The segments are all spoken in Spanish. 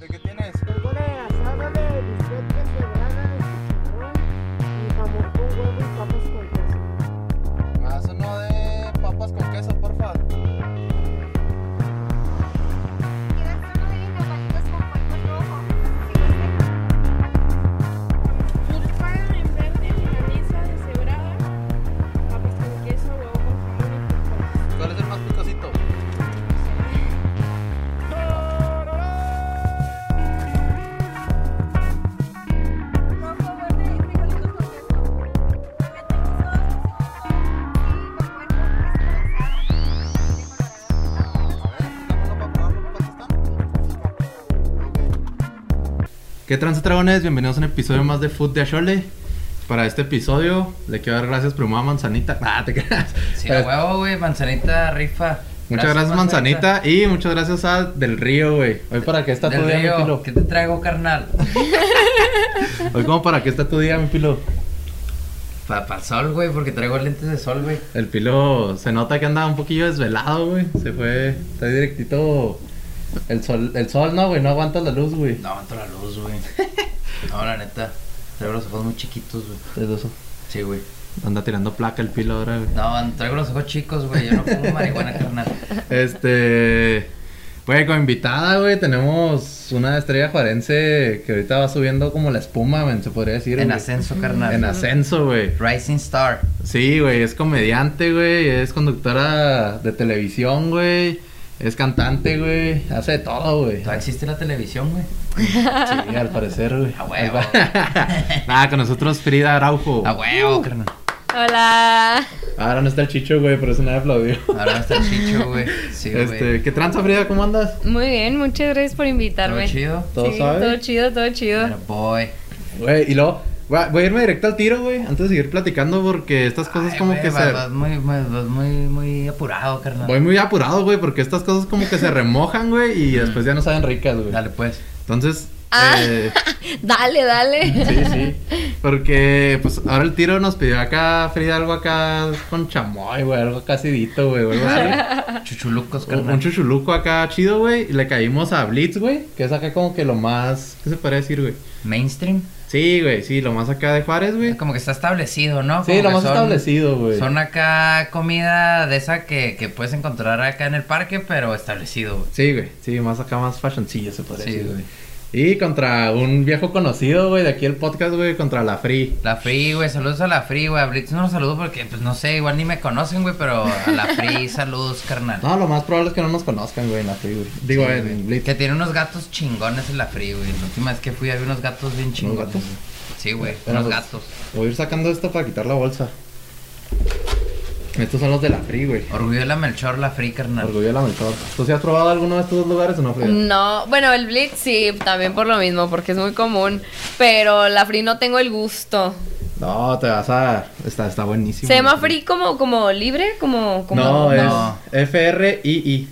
¿De qué tienes? ¿Qué trance dragones? Bienvenidos a un episodio más de Food de Ashole. Para este episodio le quiero dar gracias primero a Manzanita. Ah, te creas. Sí, a huevo, güey, manzanita rifa. Muchas gracias, Manzanita y muchas gracias a Del Río, güey. Hoy para qué está Del tu día, mi pilo. ¿qué te traigo, carnal? Hoy como para qué está tu día, mi pilo. Para el sol, güey, porque traigo lentes de sol, güey. El pilo se nota que anda un poquillo desvelado, güey. Se fue, está directito. El sol, el sol no, güey, no aguanta la luz, güey. No aguanto la luz, güey. No, la neta. Traigo los ojos muy chiquitos, güey. Es eso. Sí, güey. Anda tirando placa el pilo ahora, güey. No, traigo los ojos chicos, güey. Yo no fumo marihuana, carnal. Este. Güey, como invitada, güey, tenemos una estrella juarense que ahorita va subiendo como la espuma, men, se podría decir. En güey. ascenso, carnal. En ascenso, güey. Rising Star. Sí, güey, es comediante, güey, es conductora de televisión, güey. Es cantante, güey. Hace de todo, güey. ¿Todavía existe la televisión, güey? Sí, al parecer, güey. A huevo. Nada, con nosotros Frida Araujo. A huevo, carnal. Hola. Ahora no está el chicho, güey, pero eso nadie aplaudió. Ahora está el chicho, güey. Sí, güey. este, ¿qué tranza, Frida? ¿Cómo andas? Muy bien, muchas gracias por ¿Todo invitarme. chido? ¿Todo Sí? Todo chido, todo chido. Pero, boy. Güey, y luego, voy a, irme directo al tiro, güey, antes de seguir platicando, porque estas cosas Ay, como que vas, se... vas muy, vas muy, muy apurado, carnal. Voy muy apurado, güey, porque estas cosas como que se remojan, güey, y después ya no saben ricas, güey. Dale, pues. Entonces, Ah. eh, Dale, dale. sí, sí. Porque, pues, ahora el tiro nos pidió acá, Frida, algo acá con chamoy, güey, algo acá acidito, güey, o algo así. Chuchulucos, Un, carnal. un chuchuluco acá chido, güey, y le caímos a Blitz, güey, que es acá como que lo más, ¿qué se puede decir, güey? Mainstream. Sí, güey, sí, lo más acá de Juárez, güey. Como que está establecido, ¿no? Sí, lo más son- establecido, güey. Son acá comida de esa que, que puedes encontrar acá en el parque, pero establecido, güey. Sí, güey, sí, más acá, más fashioncillo se podría Sí, decir, güey. Y contra un viejo conocido, güey, de aquí el podcast, güey, contra la Free. La Free, güey, saludos a la Free, güey. A Blitz no los saludo porque, pues no sé, igual ni me conocen, güey, pero a la Free, saludos, carnal. No, lo más probable es que no nos conozcan, güey, en la Free, güey. Digo, Sí, en güey. Blitz. Que tiene unos gatos chingones en la Free, güey. La última vez que fui había unos gatos bien chingones. gatos? Sí, güey, unos pues, gatos. Voy a ir sacando esto para quitar la bolsa. Estos son los de la Free, güey. Orgullo de la Melchor, la Free, carnal. Orgullo de la Melchor. ¿Tú sí has probado alguno de estos dos lugares o no, Frida? No, bueno, el Blitz sí, también por lo mismo, porque es muy común. Pero la Free no tengo el gusto. No, te vas a... Está, está buenísimo. ¿Se llama. Free como, como libre? Como, como... No, No. es F-R-I-I.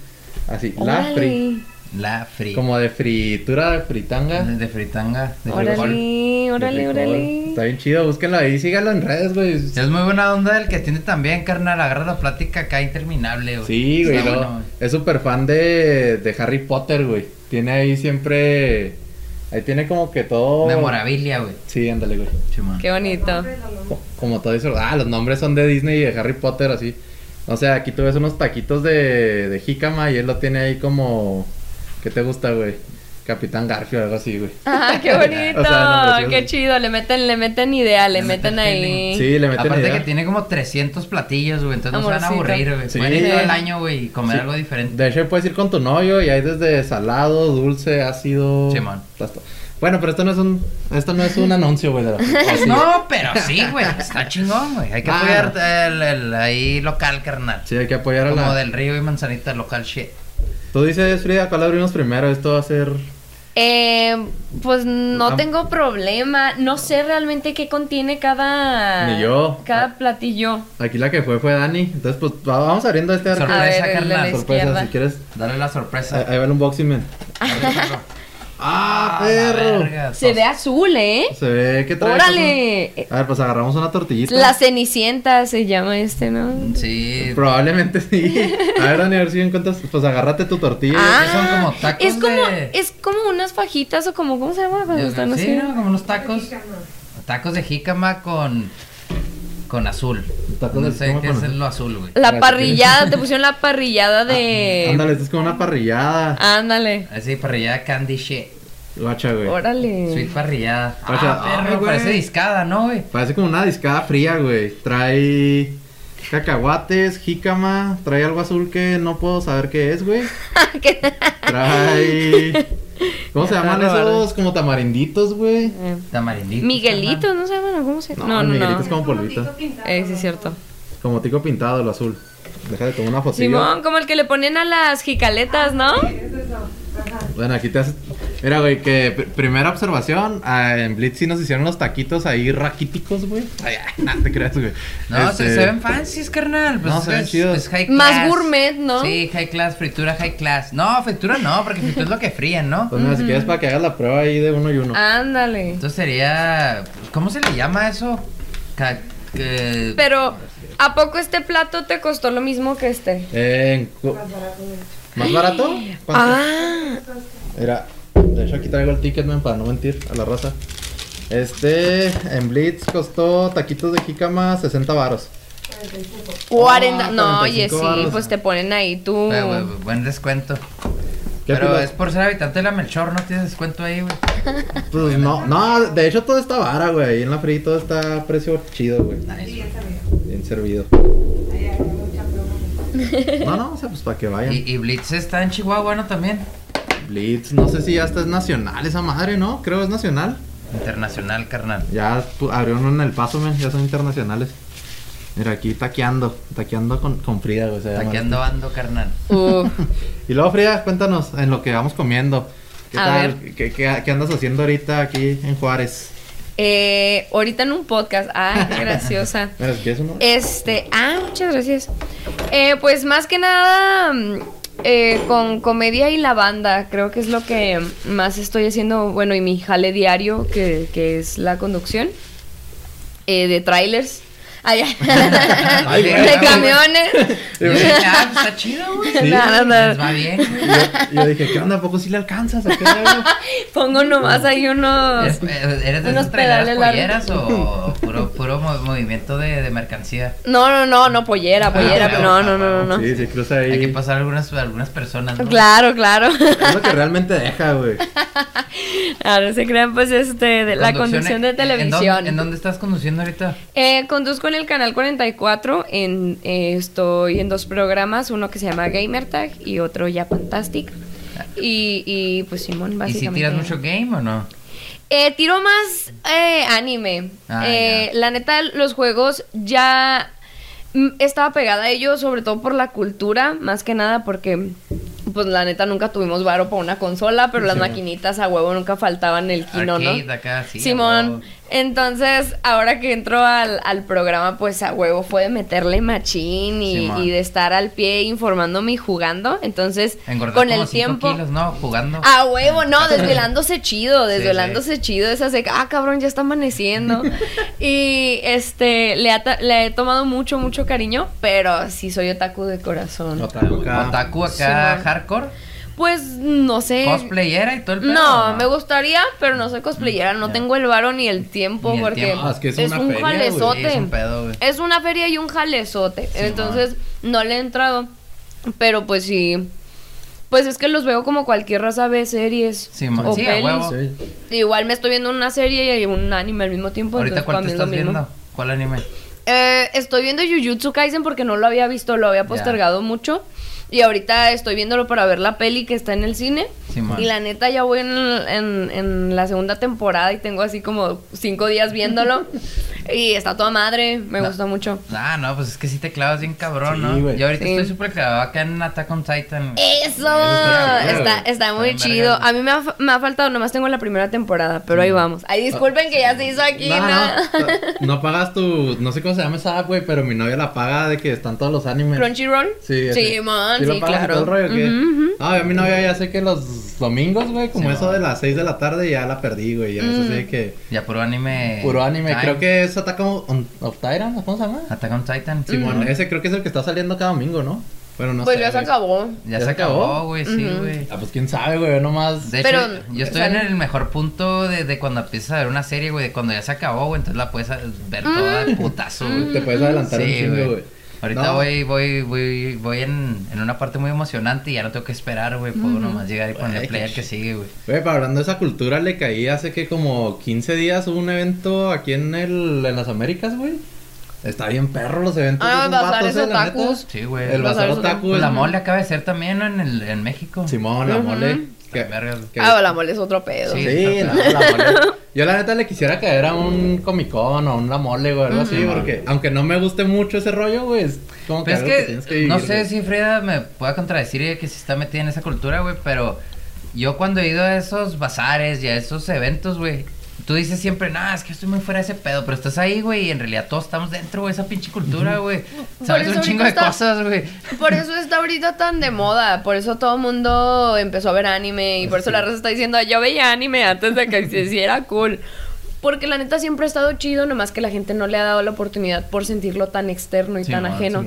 Así, la. Free. La Free. Como de fritura, de fritanga. De, fritanga, de frijol. Órale, órale, órale. Está bien chido, búsquenlo ahí, síganlo en redes, güey. Es muy buena onda el que tiene también, carnal. Agarra la plática acá interminable, güey. Sí, güey, lo- bueno, güey. es súper fan de, de Harry Potter, güey. Tiene ahí siempre... Ahí tiene como que todo... Memorabilia, güey. Sí, ándale, güey. Qué bonito. Co- Como todo eso. Ah, los nombres son de Disney y de Harry Potter, así. O sea, aquí tú ves unos taquitos de, de jícama y él lo tiene ahí como... ¿Qué te gusta, güey? Capitán Garfio o algo así, güey. Ah, qué bonito. O sea, no, precioso. qué chido. Le meten, le meten idea, le, Le meten meten ahí. Sí, le meten Aparte idea. que tiene como 300 platillos, güey. Entonces no se van a aburrir, güey. Sí. Pueden ir todo el año, güey, y comer Sí. algo diferente. De hecho, puedes ir con tu novio y hay desde salado, dulce, ácido. Simón. Bueno, pero esto no es un, esto no es un anuncio, güey. No, pero sí, güey. Está chingón, güey. Hay que Ah. apoyar el, el ahí local, carnal. Sí, hay que apoyar a Como la. del río y manzanita local shit. Tú dices, Frida, ¿cuál abrimos primero? Esto va a ser. Eh, pues no Ah. tengo problema. No sé realmente qué contiene cada. Ni yo. Cada platillo. Aquí la que fue fue Dani. Entonces, pues va- vamos abriendo este arco. Sorpresa, A ver, el de carnal. la Sorpresa, izquierda. si quieres. Dale la sorpresa. Ahí ahí va el unboxing, man. ¡Ah, la perro! verga, Se ve azul, ¿eh? Se ve que trae. ¡Órale! A ver, pues agarramos una tortillita. La Cenicienta se llama este, ¿no? Sí. Probablemente sí. A ver, Dani, a ver si encuentras. Pues agárrate tu tortilla. Ah, son como tacos es como, de- es como unas fajitas o como, ¿cómo se llama? Cuando están sí, así. ¿no? Como unos tacos. Tacos de jícama con. Con azul. Tacos no sé qué es lo azul, güey. La parrillada, te pusieron la parrillada de. Ándale, esto es como una parrillada. Ándale. Así, parrillada candy shit. Guacha, güey. Órale. Sweet parrillada. Ah, perro, güey. parece discada, ¿no, güey? Parece como una discada fría, güey. Trae cacahuates, jícama, trae algo azul que no puedo saber qué es, güey. Trae. ¿Cómo se llaman raro, esos? Como tamarinditos, güey. Eh, Tamarindito. Miguelito, ¿no se llaman? ¿Cómo se No, No, no, Miguelito no. es como polvito. Eh, sí, es cierto. Como tico pintado, lo azul. Déjate tomar una fotillo. Simón, como el que le ponen a las jicaletas, ¿no? Bueno, aquí te haces. Mira, güey, que pr- primera observación. ah, en Blitz sí nos hicieron los taquitos ahí raquíticos, güey. Ay, ay, no te creas, güey. No, se, Este, se ven fancies, carnal. Pues No, es, se ven es- chidos. es high Más class. gourmet, ¿no? Sí, high class, fritura high class. No, fritura no, porque fritura es lo que frían, ¿no? Pues mira, si quieres para que hagas la prueba ahí de uno y uno. Ándale. Entonces sería. ¿Cómo se le llama eso? Ca- que- Pero, ¿a poco este plato te costó lo mismo que este? Eh, en ¿Más barato? ¿Cuánto? Ah, Mira, de hecho aquí traigo el ticket, man, para no mentir a la raza. Este en Blitz costó taquitos de jícama 60 varos. 40. Ah, no, oye, 45 sí, pues te ponen ahí. Eh, güey, buen descuento. ¿Qué Pero es por ser habitante de la Melchor, no tienes descuento ahí, güey. Pues no, no, de hecho todo está vara, güey. Ahí en la free todo está a precio chido, güey. Nice. Bien servido. No, no, o sea, pues para que vayan. Y, y Blitz está en Chihuahua, ¿no? También. Blitz, no sé si ya está es nacional esa madre, ¿no? Creo es nacional. Internacional, carnal. Ya abrieron uno en el paso, men, ya son internacionales. Mira, aquí taqueando, taqueando con, con Frida, güey. se llama Taqueando ando, carnal. Uf. Y luego, Frida, cuéntanos en lo que vamos comiendo. ¿Qué A tal? ver. ¿Qué, qué, qué andas haciendo ahorita aquí en Juárez? Eh, ahorita en un podcast. Ay, qué graciosa. Este, ah, muchas gracias. Eh, pues más que nada mm, eh, con comedia y la banda, creo que es lo que más estoy haciendo, bueno, y mi jale diario, que, que es la conducción eh, de trailers. Ay, Ay, de camiones. Yo dije, ah, pues está chido, güey. Sí. Nada, nada. Les va bien. Y yo, yo dije, ¿qué onda? ¿A poco sí le alcanzas? ¿A qué? Pongo nomás ahí unos. ¿Eres, eh, ¿eres de Unos esas traileras pedales polleras o puro, puro mo- movimiento de, de mercancía? No, no, no, no, pollera, pollera. Ah, no, no, no, no, no. Sí, sí, cruza ahí. Hay que pasar algunas, algunas personas, ¿no? Claro, claro. Es lo que realmente deja, güey. Ahora se crean, pues, este, de la conducción de ¿en- ¿en televisión. dónde, en dónde estás conduciendo ahorita? Eh, conduzco en el canal 44. En, eh, estoy en dos programas, uno que se llama Gamer Tag y otro ya Fantastic. Y, y pues Simón, ¿Y básicamente. si tiras mucho game o no? Eh, tiro más eh, anime. Ah, Eh, la neta, los juegos ya mm, estaba pegada a ellos, sobre todo por la cultura, más que nada porque, pues la neta, nunca tuvimos varo para una consola, pero las maquinitas a huevo nunca faltaban el kino, ¿no? Acá, sí. Simón. Entonces ahora que entro al, al programa, pues a huevo fue de meterle machín y, de estar al pie informándome y jugando. Entonces, con como el cinco tiempo. kilos, ¿no? Jugando. A huevo, no, desvelándose chido, Sí, desvelándose chido, esa de ah, cabrón, ya está amaneciendo. y este, le, ha le he tomado mucho, mucho cariño, pero sí soy otaku de corazón. Otaku acá. Otaku acá, hardcore. Pues no sé. Cosplayera y todo el pedo. No, me gustaría, pero no soy cosplayera, no tengo el varo ni el tiempo Ni el porque tiempo. Ah, es que es es una un feria, jalezote. Es un pedo. Es una feria y un jalezote. Entonces, no le he entrado. Pero pues sí. Pues es que los veo como cualquier raza ve series. Sí, ma- o sí, a pelis. huevo. Igual me estoy viendo una serie y un anime al mismo tiempo. Ahorita cuál te estás mismo. viendo? ¿Cuál anime? Eh, estoy viendo Jujutsu Kaisen porque no lo había visto, lo había postergado mucho. Y ahorita estoy viéndolo para ver la peli que está en el cine. Y la neta ya voy en, en- en la segunda temporada y tengo así como cinco días viéndolo. y está toda madre, me No. gusta mucho. Ah, no, pues es que sí te clavas bien cabrón, Sí, ¿no? güey. Yo ahorita Sí. estoy súper clavado acá en Attack on Titan. ¡Eso! está Está, muy Está chido. A mí me ha, fa- me ha faltado, nomás tengo la primera temporada, pero ahí vamos. Ay, disculpen que ya se hizo aquí. No, no, no pagas tu, no sé cómo se llama esa app, güey, pero mi novia la paga de que están todos los animes. Crunchyroll. Sí, Sí, man, ¿Sí claro. todo el rollo, ujú. No, yo a mi novia ya sé que los los domingos, güey, como Sí, eso de las 6 de la tarde, ya la perdí, güey. Ya eso sí que. Ya puro anime. Puro anime. Time. Creo que es Attack on, of Titan, ¿cómo se llama? Attack on Titan. Simón, Ujú. ese creo que es el que está saliendo cada domingo, ¿no? Bueno, no pues sé. ya se acabó. Ya, ¿Ya se acabó? güey, sí, güey. Ah, pues quién sabe, güey, yo nomás. De hecho, Pero, yo estoy en el mejor punto de, de cuando empiezas a ver una serie, güey, de cuando ya se acabó, güey, entonces la puedes ver toda de putazo, güey. Te puedes adelantar un Sí, chingo, güey. Ahorita No. voy, voy, voy, voy en, en una parte muy emocionante y ya no tengo que esperar, güey. Puedo nomás llegar y poner play al que sigue, güey. Güey, para hablando de esa cultura, le caí hace que como 15 días hubo un evento aquí en el en las Américas, güey. Está bien perro los eventos. Ah, eh, la neta. otakus. Sí, güey. El bazar otaku. Pues la es- mole acaba de ser también ¿no? en, el, en México. Simón, la mole. Que, que- Ah, la mole es otro pedo. Sí. Sí, no, la mole. Yo la neta le quisiera caer a un Comic Con o a un La Mole, güey, algo así, Ujú. porque aunque no me guste mucho ese rollo, güey, es como que es que, que, tienes que no vivir, sé güey. si Frida me pueda contradecir que si está metida en esa cultura, güey, pero yo cuando he ido a esos bazares y a esos eventos, güey, tú dices siempre, nah, es que estoy muy fuera de ese pedo, pero estás ahí, güey, y en realidad todos estamos dentro, güey, esa pinche cultura, güey. Sabes un chingo de cosas, güey. Por eso está ahorita tan de moda, por eso todo el mundo empezó a ver anime y por eso la raza está diciendo, yo veía anime antes de que se hiciera cool. Porque la neta siempre ha estado chido, nomás que la gente no le ha dado la oportunidad por sentirlo tan externo y tan ajeno.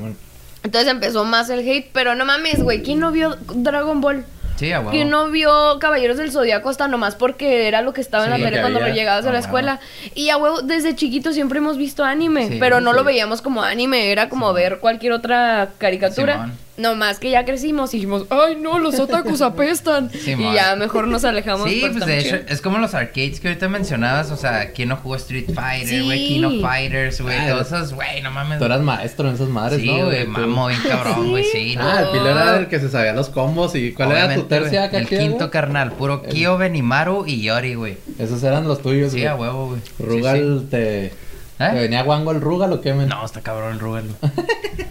Entonces empezó más el hate, pero no mames, güey, ¿quién no vio Dragon Ball? Sí, a huevo. ¿Quién no vio Caballeros del Zodiaco hasta nomás porque era lo que estaba en la tele que cuando había. llegabas a la escuela? Y a huevo, desde chiquitos siempre hemos visto anime, Sí, pero no lo veíamos como anime, era como ver cualquier otra caricatura. Simón. Nomás que ya crecimos y dijimos, ay no, los otakus apestan. Y ya mejor nos alejamos. Sí, pues de hecho, es como los arcades que ahorita mencionabas, o sea, ¿quién no jugó Street Fighter, güey? Sí. King of Fighters, güey? Ah, Todos esos, güey, no mames. Tú eras maestro en esas madres, Sí, ¿no, güey, Tú- mamo bien cabrón, güey, sí. Ah, el no. Pilo era el que se sabía los combos y ¿cuál era tu tercia acá El quinto carnal, puro Kyo, Benimaru y Yori, güey. Esos eran los tuyos, Sí, güey. a huevo, güey. Sí, Rugal te... sí. ¿Te ¿Eh? venía guango el Rugal o qué, men? No, está cabrón el Rugal.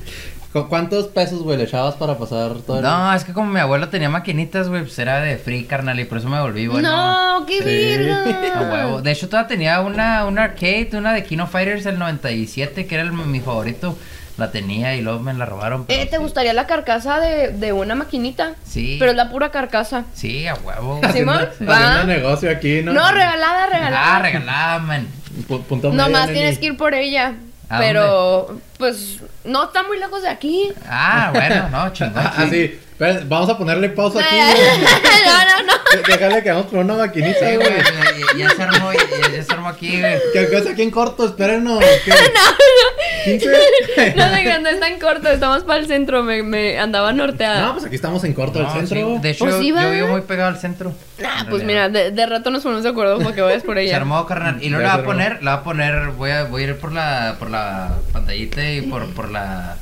¿Cu- ¿Cuántos pesos, güey, le echabas para pasar todo el... No, es que como mi abuelo tenía maquinitas, güey, pues era de free, carnal, y por eso me volví, bueno. No, qué Sí. huevo. De hecho, todavía tenía una, una arcade, una de Kino Fighters del 97, que era el- mi favorito. La tenía y luego me la robaron. pero Eh, ¿Te sí. gustaría la carcasa de, de una maquinita? Sí. Pero es la pura carcasa. Sí, a huevo. Simón, haciendo va. negocio aquí, ¿no? No, regalada, regalada. Ah, regalada, man. Pu- punto Nomás tienes que ir por ella. ¿A Pero, pues, no está muy lejos de aquí. Ah, bueno, no, chingón. Ah, sí. Espera, vamos a ponerle pausa aquí, no, güey. no, no. De- Déjale que vamos por una maquinita, Sí, güey. güey, ya, ya se armó, ya, ya se armó aquí, güey. Que que es aquí en corto, espérenos. ¿qué? ¿15? No creas, no es tan corto, estamos para el centro, me, me andaba norteada. No, pues aquí estamos en corto No, del centro. sí, De hecho, Pues sí, yo va. vivo muy pegado al centro. Ah, pues realidad. mira, de, de rato nos ponemos de acuerdo para que vayas por Se ella. armó, carnal. Y luego Ya la va a armó. poner, la va a poner, voy a, voy a ir por la, por la pantallita por, por la...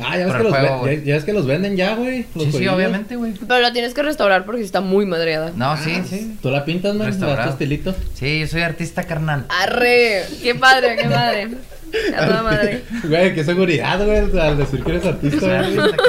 Ah, ya ves, que los, juego, ve- güey. ya, ya ves que los venden ya, güey. Sí, obviamente, güey. Pero la tienes que restaurar porque está muy madreada. No, sí, sí. Tú la pintas, man, tu estilito. Sí, yo soy artista, carnal. Arre, qué padre, qué padre. A toda madre. Güey, qué seguridad, güey, al decir que eres artista, Soy güey. artista.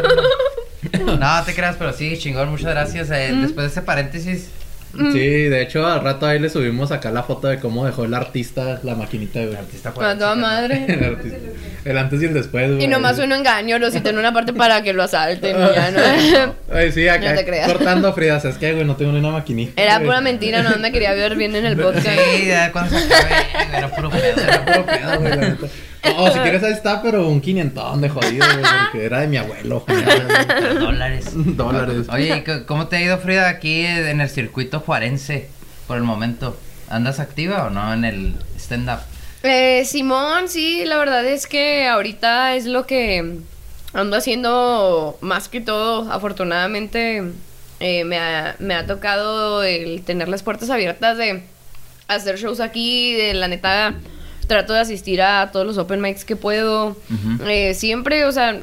No, te creas, pero sí, chingón, muchas gracias. Eh, Mm. Después de ese paréntesis, Sí, de hecho, al rato ahí le subimos acá la foto de cómo dejó el artista la maquinita, güey. artista toda madre. El, artista. el antes y el después, güey. Y nomás uno engaño, lo cita en una parte para que lo asalten y ya, ¿no? Ay, sí, acá No te creas. cortando Frida, es que, güey, no tengo ni una maquinita. Era güey. pura mentira, no me quería ver bien en el podcast. Sí, ya cuando se acabe, era puro pedo. Era puro pedo, güey, la neta. No, si quieres ahí está, pero un quinientón de jodido, güey, porque era de mi abuelo. Dólares. Dólares. Oye, ¿y c- ¿cómo te ha ido, Frida, aquí en el circuito juarense por el momento? ¿Andas activa o no en el stand-up? Eh, Simón, sí, la verdad es que ahorita es lo que ando haciendo más que todo. Afortunadamente eh, me, ha, me ha tocado el tener las puertas abiertas de hacer shows aquí. De la neta, trato de asistir a todos los open mics que puedo. Eh, siempre, o sea,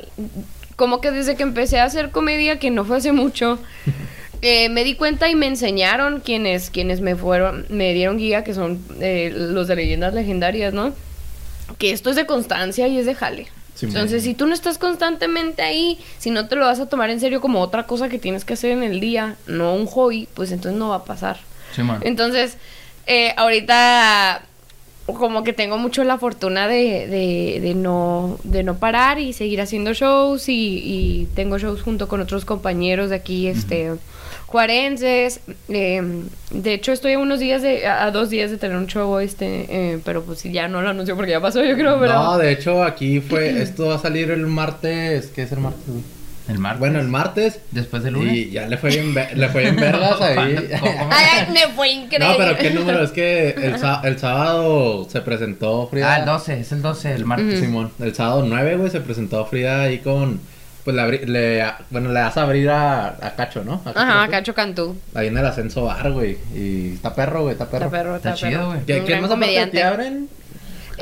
como que desde que empecé a hacer comedia, que no fue hace mucho, eh, me di cuenta y me enseñaron quienes, quienes me fueron, me dieron guía, que son eh, los de leyendas legendarias, ¿no? Que esto es de constancia y es de jale. Entonces, si tú no estás constantemente ahí, si no te lo vas a tomar en serio como otra cosa que tienes que hacer en el día, no un hobby, pues entonces no va a pasar. Entonces, eh, ahorita como que tengo mucho la fortuna de, de, de no, de no parar y seguir haciendo shows y, y tengo shows junto con otros compañeros de aquí, este, juarenses. eh, de hecho, estoy a unos días de, a, a dos días de tener un show este, eh, pero pues ya no lo anuncio porque ya pasó, yo creo, pero... No, de hecho, aquí fue. Esto va a salir el martes. ¿Qué es el martes? El martes. Bueno, el martes. Después del lunes. Y ya le fue bien, le fue bien vergas ahí. Ay, me fue increíble. No, pero ¿qué número? Es que el, el sábado se presentó Frida. Ah, el 12, es el 12, el martes. Simón, el sábado 9, güey, se presentó Frida ahí con. Pues le, abrí- le bueno, le das a abrir a, a Cacho, ¿no? A Ajá, Cacho. Cacho Cantú. Ahí en el ascenso bar, güey. Y está perro, güey, está perro. Está perro, está, Está chido, perro. güey. ¿Qué- Un ¿Quién más comediante. abren?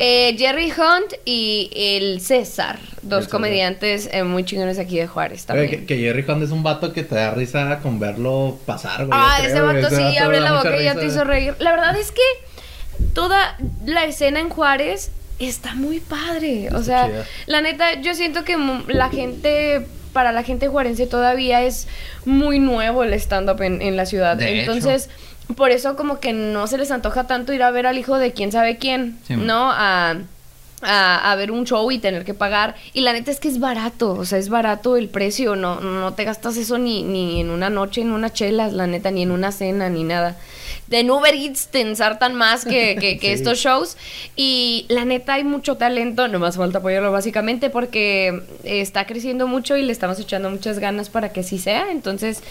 Eh, Jerry Hunt y el César, dos César. comediantes eh, muy chingones aquí de Juárez también. que, que Jerry Hunt es un vato que te da risa con verlo pasar, güey. Ah, ese creo, vato Ese sí abre la boca y ya te hizo reír. La verdad es que toda la escena en Juárez está muy padre. O sea, chida. la neta, yo siento que la gente, para la gente juarense todavía es muy nuevo el stand-up en, en la ciudad. De hecho. Por eso como que no se les antoja tanto ir a ver al hijo de quién sabe quién, Sí, ¿no? A, a, a ver un show y tener que pagar. Y la neta es que es barato, o sea, es barato el precio, no, no te gastas eso ni, ni en una noche, en unas chelas, la neta, ni en una cena, ni nada. De Uber Eats te ensartan más que, que, que Sí. estos shows. Y la neta hay mucho talento, nomás falta apoyarlo básicamente porque está creciendo mucho y le estamos echando muchas ganas para que así sea. Entonces,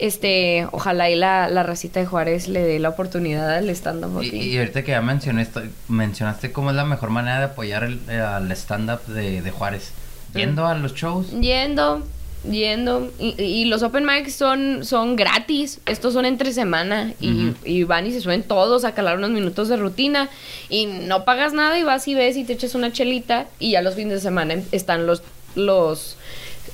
este, ojalá y la, la racita de Juárez le dé la oportunidad al stand-up. Y, aquí. y ahorita que ya mencioné esto- mencionaste cómo es la mejor manera de apoyar el, eh, al stand-up de, de Juárez. Yendo a los shows. Yendo, yendo. Y, y los open mics son, son gratis. Estos son entre semana. Y, y van y se suben todos a calar unos minutos de rutina. Y no pagas nada y vas y ves y te echas una chelita. Y ya los fines de semana em- están los, los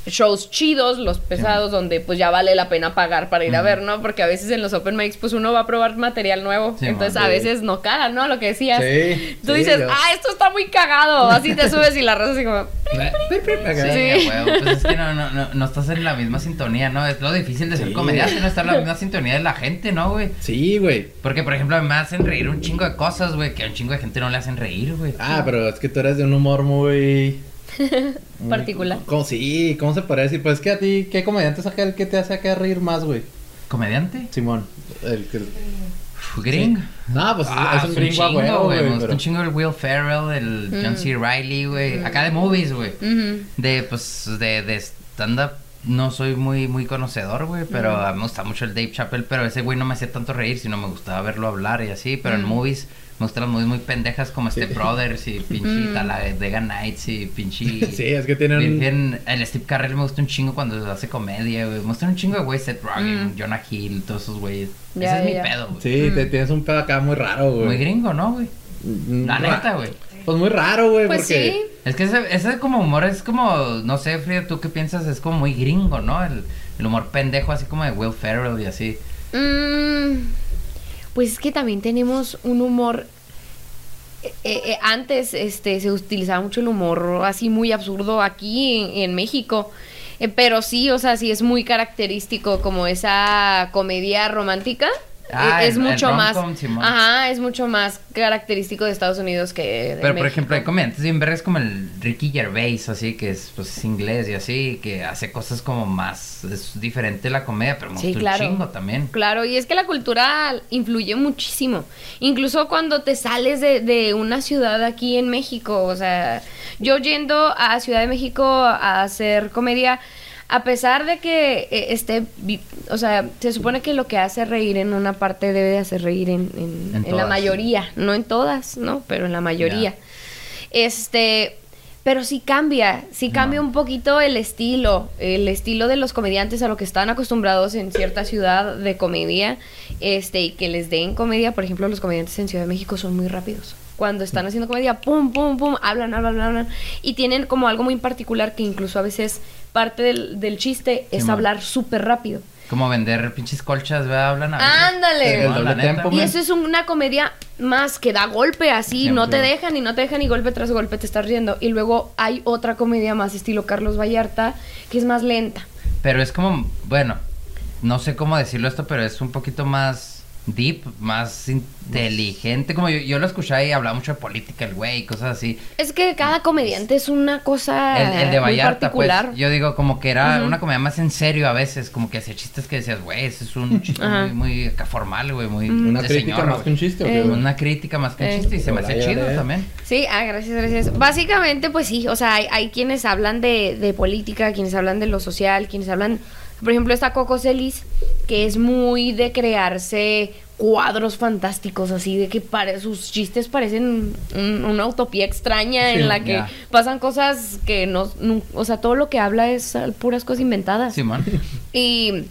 shows chidos, los pesados, donde pues ya vale la pena pagar para ir a ver, ¿no? Porque a veces en los open mics pues uno va a probar material nuevo. Sí, entonces man. a veces no caga, ¿no? Lo que decías. Sí, Tú sí, dices, yo- ah, esto está muy cagado. Así te subes y la raza así como... Sí, huevo. Pues es que no, no, no, no estás en la misma sintonía, ¿no? Es lo difícil de ser Sí. comediante, no estar en la misma sintonía de la gente, ¿no, güey? Sí, güey. Porque, por ejemplo, a mí me hacen reír un chingo de cosas, güey, que a un chingo de gente no le hacen reír, güey. Ah, pero es que tú eres de un humor muy... Particular. ¿cómo, sí, ¿cómo se podría decir? Pues es que a ti, ¿qué comediante es aquel que te hace acá reír más, güey? ¿Comediante? Simón. El que... ¿Gring? No, pues Ah, es un gringo chingo, güey. Me gusta un chingo el Will Ferrell, el John C. Reilly, güey. Acá de movies, güey. Ujú. De, pues, de, de stand-up no soy muy, muy conocedor, güey, pero a mí me gusta mucho el Dave Chappelle, pero ese güey no me hacía tanto reír, sino me gustaba verlo hablar y así, pero en movies me gustan las movies muy pendejas como Sí. Step Brothers y pinche Talladega Nights y pinche... Sí, es que tienen... Bien, el Steve Carell me gusta un chingo cuando hace comedia, güey. Me gusta un chingo de güey, Seth Rogen, Jonah Hill, todos esos güeyes. Ese es mi pedo, güey. Sí, te tienes un pedo acá muy raro, güey. Muy gringo, ¿no, güey? Mm, La neta, güey. Pues muy raro, güey, Pues porque... sí. Es que ese, ese como humor es como, no sé, Frida, ¿tú qué piensas? Es como muy gringo, ¿no? El, el humor pendejo así como de Will Ferrell y así. Mm, pues es que también tenemos un humor. eh, eh, antes este, se utilizaba mucho el humor así muy absurdo aquí en, en México. Eh, pero sí, o sea, sí es muy característico como esa comedia romántica. Ah, Eh, es el- el mucho más. Ajá, es mucho más característico de Estados Unidos que de Pero por ejemplo, hay comediantes bien vergas como el Ricky Gervais, así, que es, pues, es inglés y así, que hace cosas como más, es diferente la comedia, pero Sí, claro. chingo también. Claro, y es que la cultura influye muchísimo. Incluso cuando te sales de, de una ciudad aquí en México. O sea, yo yendo a Ciudad de México a hacer comedia, a pesar de que eh, esté, o sea, se supone que lo que hace reír en una parte debe de hacer reír en, en- En en la mayoría. No en todas, ¿no? Pero en la mayoría. Este, pero sí cambia, sí cambia No. un poquito el estilo, el estilo de los comediantes a lo que están acostumbrados en cierta ciudad de comedia, este, y que les den comedia, por ejemplo, los comediantes en Ciudad de México son muy rápidos. Cuando están haciendo comedia, pum, pum, pum, hablan, hablan, hablan, y tienen como algo muy particular que incluso a veces parte del, del chiste es hablar súper rápido. Como vender pinches colchas, ¿verdad? Hablan a veces. ¡Ándale! La doble neta. tempo, Y eso es una comedia más que da golpe así, Siempre. no te dejan y no te dejan y golpe tras golpe te estás riendo. Y luego hay otra comedia más estilo Carlos Vallarta, que es más lenta. Pero es como, bueno, no sé cómo decirlo esto, pero es un poquito más deep, más inteligente. Como yo, yo lo escuchaba y hablaba mucho de política, el güey, y cosas así. Es que cada comediante es una cosa El, el de muy Vallarta, pues, particular. yo digo como que era una comedia más en serio a veces, como que hacía chistes que decías, güey, ese es un chiste muy, muy formal, güey, muy Una de crítica señor, más que un chiste, ¿o qué, Eh. güey? Una crítica más que un Eh. chiste y se me hace chido también. Sí, ah, gracias, gracias. Básicamente, pues sí, o sea, hay, hay quienes hablan de, de política, quienes hablan de lo social, quienes hablan, por ejemplo, está Coco Celis, que es muy de crearse cuadros fantásticos, así de que sus chistes parecen un- una utopía extraña Sí, en la que pasan cosas que no, o sea, todo lo que habla es puras cosas inventadas. Simón. Y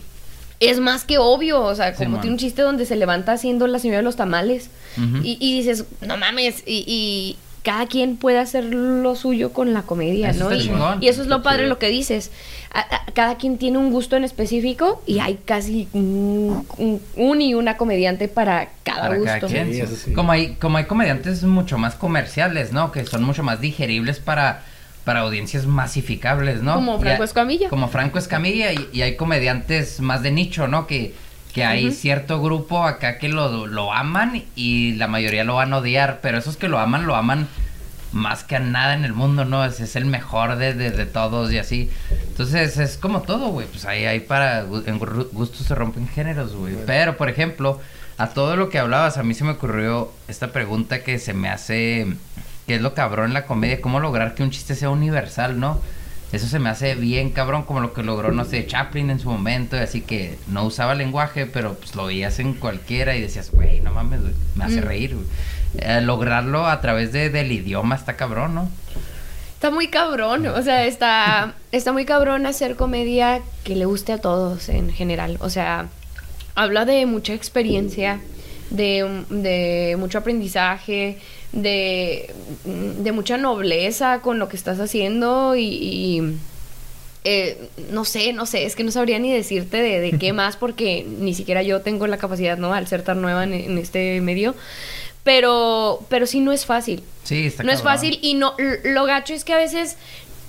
es más que obvio, o sea, como tiene un chiste donde se levanta haciendo la señora de los tamales. Y, y dices, no mames, y, y cada quien puede hacer lo suyo con la comedia, Eso ¿no? Y, y eso es lo padre lo que dices. A- a- cada quien tiene un gusto en específico y hay casi un, un- un y una comediante para cada Para cada gusto. quien. Sí, eso sí. Como hay, como hay comediantes mucho más comerciales, ¿no? Que son mucho más digeribles para, para audiencias masificables, ¿no? Como Franco Escamilla. Como Franco Escamilla y, y hay comediantes más de nicho, ¿no? Que, que hay cierto grupo acá que lo, lo aman y la mayoría lo van a odiar, pero esos que lo aman, lo aman más que a nada en el mundo, ¿no? Es, es el mejor de, de, de todos y así. Entonces es como todo, güey. Pues ahí hay para... En gu- gustos se rompen géneros, güey. Pero, por ejemplo, a todo lo que hablabas, a mí se me ocurrió esta pregunta que se me hace... que es lo cabrón en la comedia? ¿Cómo lograr que un chiste sea universal, no? Eso se me hace bien cabrón, como lo que logró, no sé, Chaplin en su momento, y así que no usaba lenguaje, pero pues lo veías en cualquiera y decías, güey, no mames, güey, me hace Mm. reír, güey. Eh, lograrlo a través de, del idioma está cabrón, ¿no? Está muy cabrón, o sea, está, está muy cabrón hacer comedia que le guste a todos en general. O sea, habla de mucha experiencia, de, de mucho aprendizaje, de, de mucha nobleza con lo que estás haciendo y... y, eh, no sé, no sé, es que no sabría ni decirte de, de qué más porque ni siquiera yo tengo la capacidad, ¿no? Al ser tan nueva en, en este medio. Pero, pero sí no es fácil. Sí, está No es fácil y no lo gacho es que a veces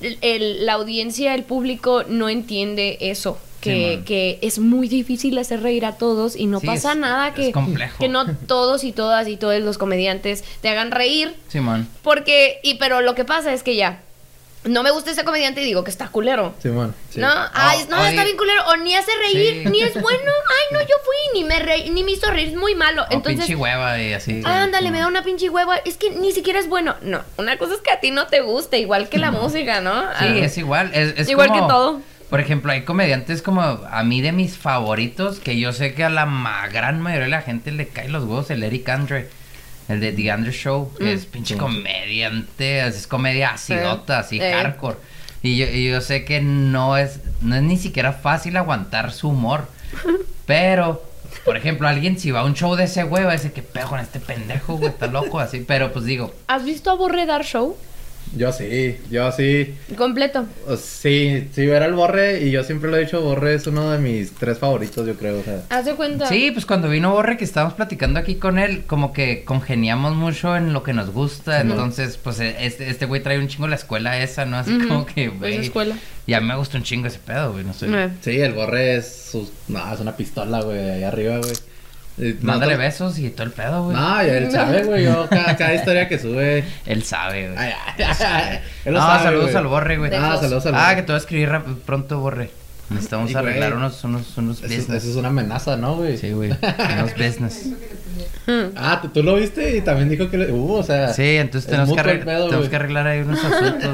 el- la audiencia, el público no entiende eso. Que, que es muy difícil hacer reír a todos y no Sí, pasa es- nada que, que no todos y todas y todos los comediantes te hagan reír. Simón. Porque, y pero lo que pasa es que ya, no me gusta ese comediante y digo que está culero. Simón. sí. No, ay, no, oye. está bien culero. O ni hace reír, Sí. ni es bueno. Ay, no, yo fui, ni me reí, ni me hizo reír, es muy malo. O Entonces, pinche hueva y así. Ándale, me da una pinche hueva. Es que ni siquiera es bueno. No, una cosa es que a ti no te guste, igual que la música, ¿no? Sí, Ah, es igual. Es, es Igual como- que todo. Por ejemplo, hay comediantes como a mí de mis favoritos que yo sé que a la gran mayoría de la gente le cae los huevos el Eric Andre. El de The Andre Show, que Mm. es pinche comediante, es comedia acidota, así Eh. hardcore. Y yo, y yo sé que no es, no es ni siquiera fácil aguantar su humor. Pero, por ejemplo, alguien si va a un show de ese güey va a decir, ¿qué pedo con este pendejo, güey? Está loco, así. Pero pues digo, ¿Has visto a Borre dar show? Yo sí, yo sí. Completo. Sí, sí, ver al Borre, y yo siempre lo he dicho, Borre es uno de mis tres favoritos, yo creo, o sea. Haz de cuenta. Sí, pues cuando vino Borre que estábamos platicando aquí con él, como que congeniamos mucho en lo que nos gusta, entonces pues e- este este güey trae un chingo la escuela esa, ¿no? Así como que, esa güey. escuela. Y a mí me gusta un chingo ese pedo, güey, no sé. Eh. Sí, el Borre es su... No, es una pistola, güey, ahí arriba, güey. Eh, Mándale besos y todo el pedo, güey. No, él sabe, güey, yo cada, cada historia que sube... Él sabe, güey. Él lo No, sabe, saludos al Borre, güey. Ah, saludos al Ah, Borre. que te voy a escribir pronto, Borre. Necesitamos Y, arreglar unos, unos, unos Eso, business. eso es una amenaza, ¿no, güey? Sí, güey. unos business. Ah, ¿tú, lo viste y también dijo que... le- Uh, o sea... Sí, entonces es tenemos, que, arreglar, pedo, tenemos que arreglar ahí unos asuntos.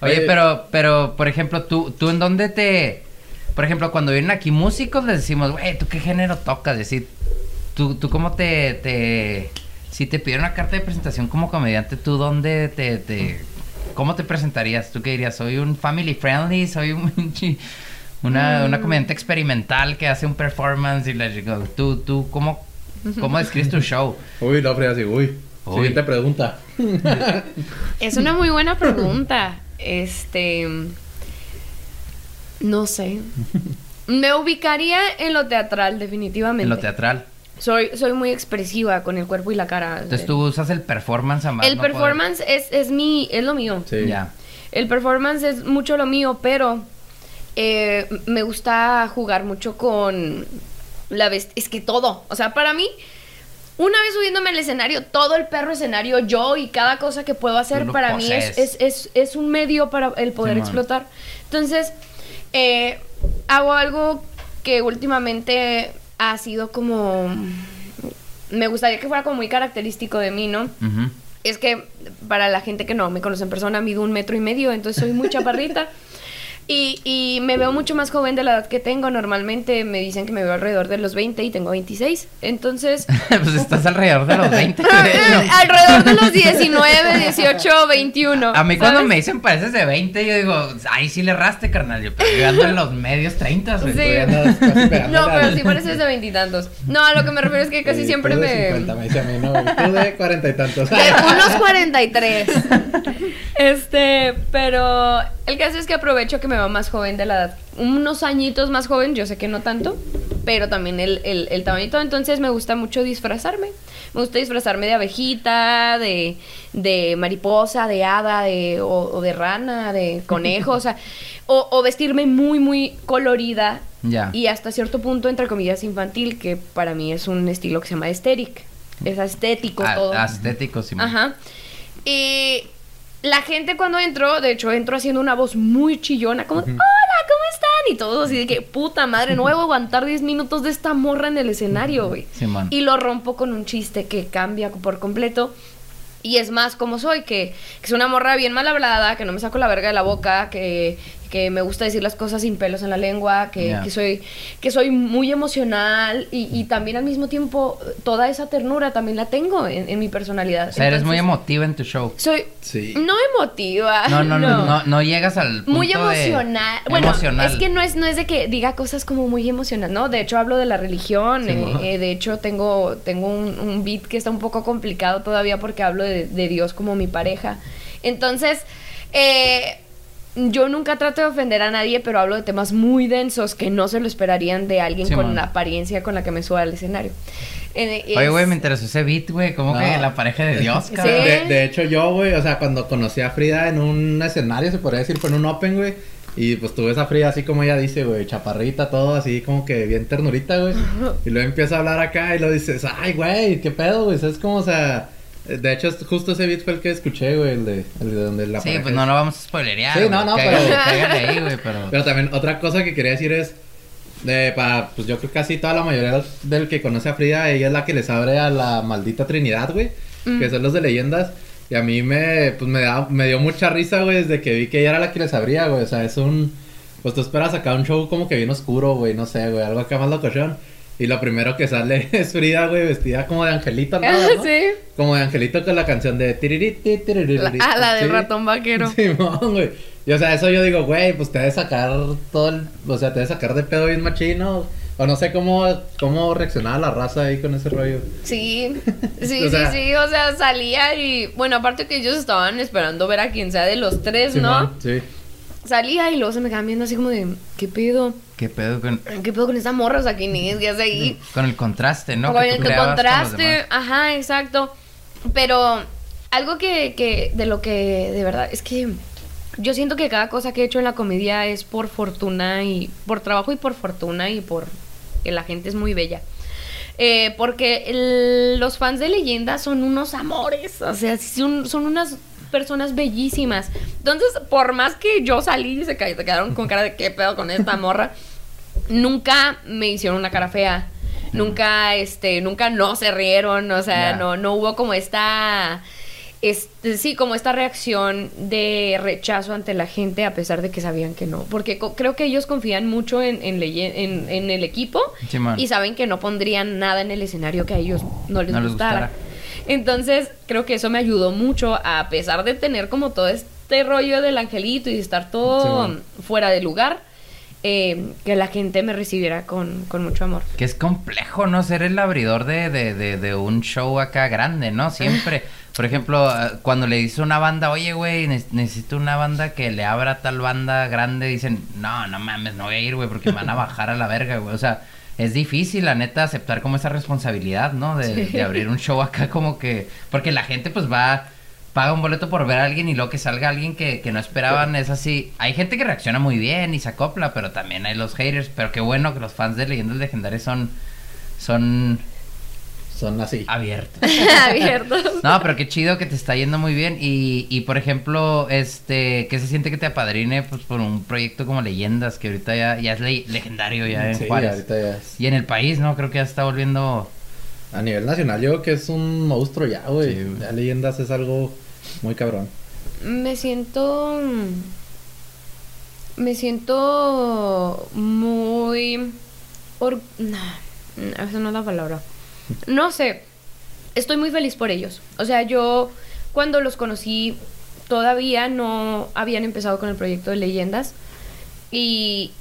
Oye, Oye. pero, pero, por ejemplo, tú, tú en dónde te... Por ejemplo, cuando vienen aquí músicos les decimos, güey, ¿tú qué género tocas? Decir, ¿tú, tú cómo te, te... Si te pidieron una carta de presentación como comediante, ¿tú dónde te... te ¿Cómo te presentarías? ¿Tú qué dirías? ¿Soy un family friendly? ¿Soy un... pinche- Una, Mm. una comediante experimental que hace un performance y la ¿Tú, tú cómo, cómo describes tu show? Uy, no, pero así, uy. Uy. Siguiente pregunta. Es una muy buena pregunta. Este. No sé. Me ubicaría en lo teatral, definitivamente. En lo teatral. Soy, soy muy expresiva con el cuerpo y la cara. Entonces tú usas el performance a más El no poder. performance es, es mi, es lo mío. Sí. Ya. El performance es mucho lo mío, pero eh, me gusta jugar mucho con, la vest es que todo, o sea, para mí, una vez subiéndome al escenario, todo el perro escenario, yo y cada cosa que puedo hacer, para mí es, es, es, es un medio para el poder explotar. Entonces, eh, hago algo que últimamente ha sido como... Me gustaría que fuera como muy característico de mí, ¿no? Es que para la gente que no me conoce en persona, mido un metro y medio, entonces soy muy chaparrita. Y, y me veo mucho más joven de la edad que tengo. Normalmente me dicen que me veo alrededor de los 20 y tengo 26. Entonces, pues estás alrededor de los 20. de hecho. alrededor de los 19, 18, 21. A mí cuando ¿sabes? me dicen pareces de 20, yo digo, ay, sí le raste, carnal. Yo, pero yo ando en los medios 30, güey. Sí. No, pero sí pareces de veintitantos. No, a lo que me refiero es que casi Sí, siempre tú de me... 50, me dice a mí, no, tú de cuarenta y tantos. De unos 43. Este, pero el caso es que aprovecho que me más joven de la edad. Unos añitos más joven, yo sé que no tanto, pero también el, el, el tamañito. Entonces me gusta mucho disfrazarme. Me gusta disfrazarme de abejita, de, de mariposa, de hada, de, o, o de rana, de conejo, o sea, o, o vestirme muy, muy colorida. Ya. Y hasta cierto punto, entre comillas, infantil, que para mí es un estilo que se llama aesthetic. Es estético A- todo. Estético, Simón. Ajá. Y la gente cuando entró, de hecho, entró haciendo una voz muy chillona, como, hola, ¿cómo están? Y todos así de que, puta madre, no voy a aguantar 10 minutos de esta morra en el escenario, güey. Simón. Y lo rompo con un chiste que cambia por completo. Y es más como soy, que, que es una morra bien mal hablada, que no me saco la verga de la boca, que, que me gusta decir las cosas sin pelos en la lengua, que, soy, que soy muy emocional y, y también al mismo tiempo toda esa ternura también la tengo en, en mi personalidad. O sea, eres muy emotiva en tu show. Soy Sí. no emotiva. No, no, no, no, no llegas al punto Muy de- emocional. Bueno, emocional. es que no es, no es de que diga cosas como muy emocional, ¿no? De hecho, hablo de la religión. Sí, eh, eh, de hecho, tengo, tengo un, un beat que está un poco complicado todavía porque hablo de, de Dios como mi pareja. Entonces, eh, yo nunca trato de ofender a nadie, pero hablo de temas muy densos que no se lo esperarían de alguien Sí, con la apariencia con la que me suba al escenario. Eh, Oye, güey, me interesó ese beat, güey. ¿Cómo No. que la pareja de Dios, Sí. cabrón? De, de hecho, yo, güey, o sea, cuando conocí a Frida en un escenario, se podría decir, fue en un open, güey. Y pues tuve esa Frida así como ella dice, güey, chaparrita, todo así como que bien ternurita, güey. Y luego empieza a hablar acá y lo dices, ay, güey, qué pedo, güey. Es como, o sea, de hecho, es- justo ese beat fue el que escuché, güey, el de, el de donde la Sí, pues es- no lo vamos a spoilerear. Sí, no, no, Cáigale, pero- ahí, güey, pero... Pero también otra cosa que quería decir es, de, para, pues yo creo que casi toda la mayoría del que conoce a Frida, ella es la que les abre a la maldita Trinidad, güey, que son los de leyendas. Y a mí me, pues me, da, me dio mucha risa, güey, desde que vi que ella era la que les abría, güey. O sea, es un, pues tú esperas acá un show como que bien oscuro, güey, no sé, güey, algo acá más locochón. Y lo primero que sale es Frida, güey, vestida como de angelito, ¿no? ¿no? sí. Como de angelito con la canción de tiririti, tiririti. La, ah, la del ratón vaquero. Simón, güey. Y o sea, eso yo digo, güey, pues te debe sacar todo el, o sea, te debe sacar de pedo bien machino. O no sé cómo, cómo reaccionaba la raza ahí con ese rollo. Sí, sí, O sea- sí, sí, o sea, salía y, bueno, aparte que ellos estaban esperando ver a quien sea de los tres, ¿no? Simón, Sí. Salía y luego se me quedaban viendo así como de, ¿qué pedo? ¿Qué pedo con, ¿Qué pedo con esta morra? O sea, ¿quién es? ¿Qué hace ahí? con el contraste, no? con que el con contraste, demás? ajá, exacto. Pero algo que, que, de lo que, de verdad, es que yo siento que cada cosa que he hecho en la comedia es por fortuna y, por trabajo y por fortuna y por que la gente es muy bella. Eh, porque el- los fans de leyenda son unos amores, o sea, son, son unas personas bellísimas. Entonces, por más que yo salí y se quedaron con cara de qué pedo con esta morra, nunca me hicieron una cara fea. Nunca, este, nunca no se rieron, o sea, no, no hubo como esta, este, sí, como esta reacción de rechazo ante la gente a pesar de que sabían que no, porque creo que ellos confían mucho en, en, en, en el equipo y saben que no pondrían nada en el escenario que a ellos no les, No les gustara. Entonces, creo que eso me ayudó mucho, a pesar de tener como todo este rollo del angelito y estar todo fuera de lugar, eh, que la gente me recibiera con, con mucho amor. Que es complejo, ¿no? Ser el abridor de, de, de, de un show acá grande, ¿no? Siempre. Por ejemplo, eh, cuando le dice a una banda, oye, güey, ne- necesito una banda que le abra tal banda grande, dicen, no, no mames, no voy a ir, güey, porque me van a bajar a la verga, güey. O sea, es difícil, la neta, aceptar como esa responsabilidad, ¿no? De, Sí. de abrir un show acá como que... Porque la gente, pues, va... Paga un boleto por ver a alguien y luego que salga alguien que, que no esperaban, es así. Hay gente que reacciona muy bien y se acopla, pero también hay los haters. Pero qué bueno que los fans de Leyendas Legendarias son son Son así. abiertos. Abiertos. No, pero qué chido que te está yendo muy bien. Y, y por ejemplo, este, ¿qué se siente que te apadrine pues, por un proyecto como Leyendas, que ahorita ya, ya es le- legendario ya en Sí, Juárez? ahorita ya es- Y en el país, ¿no? Creo que ya está volviendo... A nivel nacional, yo creo que es un monstruo ya, güey. Sí, güey. ya leyendas es algo muy cabrón. Me siento. Me siento muy. Or... No, esa no es la palabra. No sé. Estoy muy feliz por ellos. O sea, yo cuando los conocí todavía no habían empezado con el proyecto de leyendas. Y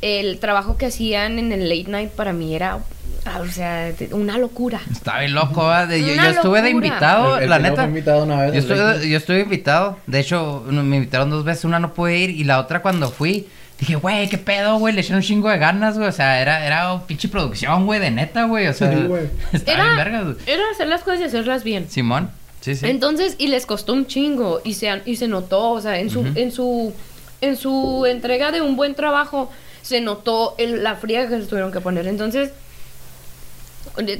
el trabajo que hacían en el late night para mí era. Ah, O sea, una locura. Está bien loco, yo, yo estuve de invitado, El- el la neta. fue invitado una vez Yo estuve, night. yo estuve invitado. De hecho, me invitaron dos veces. Una no pude ir y la otra cuando fui. Dije, güey, qué pedo, güey. Le echaron un chingo de ganas, güey. O sea, era, era un pinche producción, güey, de neta, güey. O sea, Sí, güey. estaba bien verga, güey. era hacer las cosas y hacerlas bien. Simón, sí, sí. Entonces, y les costó un chingo y se, y se notó, o sea, en su, en su, en su entrega de un buen trabajo, se notó el- la friega que se tuvieron que poner. Entonces,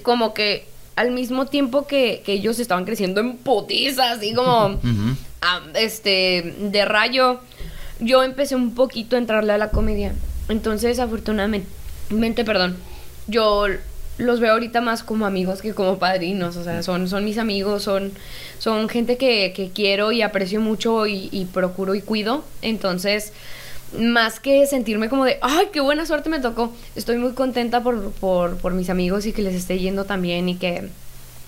como que al mismo tiempo que, que ellos estaban creciendo en putiza, así como, ah, este, de rayo, yo empecé un poquito a entrarle a la comedia. Entonces, afortunadamente, perdón, yo los veo ahorita más como amigos que como padrinos, o sea, son, son mis amigos, son, son gente que, que quiero y aprecio mucho y, y procuro y cuido. Entonces, más que sentirme como de, ay, qué buena suerte me tocó, estoy muy contenta por, por, por mis amigos y que les esté yendo también y que,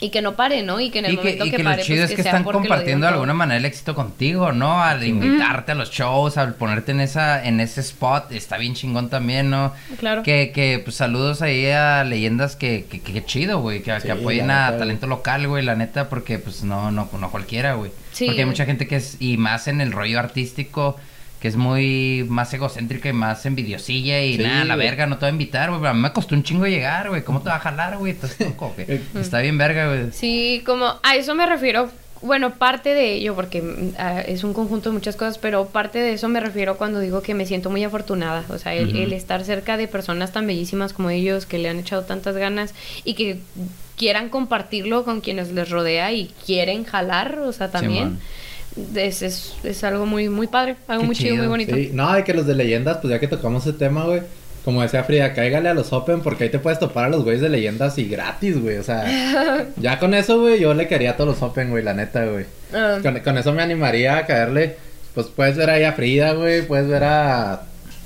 y que no pare, ¿no? Y que en el Y que, momento y que, que pare, lo chido pues, es que sea están compartiendo de alguna manera el éxito contigo, ¿no? Al invitarte a los shows, al ponerte en esa, en ese spot, está bien chingón también, ¿no? Claro. Que, que pues saludos ahí a leyendas que, que, que, que chido, güey, que, que Sí, apoyen la a neta, talento local, güey, la neta, porque pues no, no, no cualquiera, güey. Sí. Porque hay mucha gente que es, y más en el rollo artístico, que es muy más egocéntrica y más envidiosilla y Sí, nada, la verga, no te va a invitar, güey. A mí me costó un chingo llegar, güey. ¿Cómo te va a jalar, güey? Estás loco, güey. Eh, Está bien verga, güey. Sí, como a eso me refiero. Bueno, parte de ello, porque mm, ah, es un conjunto de muchas cosas, pero parte de eso me refiero cuando digo que me siento muy afortunada. O sea, el, el estar cerca de personas tan bellísimas como ellos, que le han echado tantas ganas y que quieran compartirlo con quienes les rodea y quieren jalar, o sea, también. Es, es, es algo muy, muy padre, algo Qué muy chido, muy bonito. Sí, no, hay que los de leyendas, pues ya que tocamos ese tema, güey. Como decía Frida, cáigale a los Open porque ahí te puedes topar a los güeyes de leyendas y gratis, güey. O sea, ya con eso, güey, yo le quería a todos los Open, güey, la neta, güey. Ah, Con, con eso me animaría a caerle. Pues puedes ver ahí a Frida, güey, puedes ver a.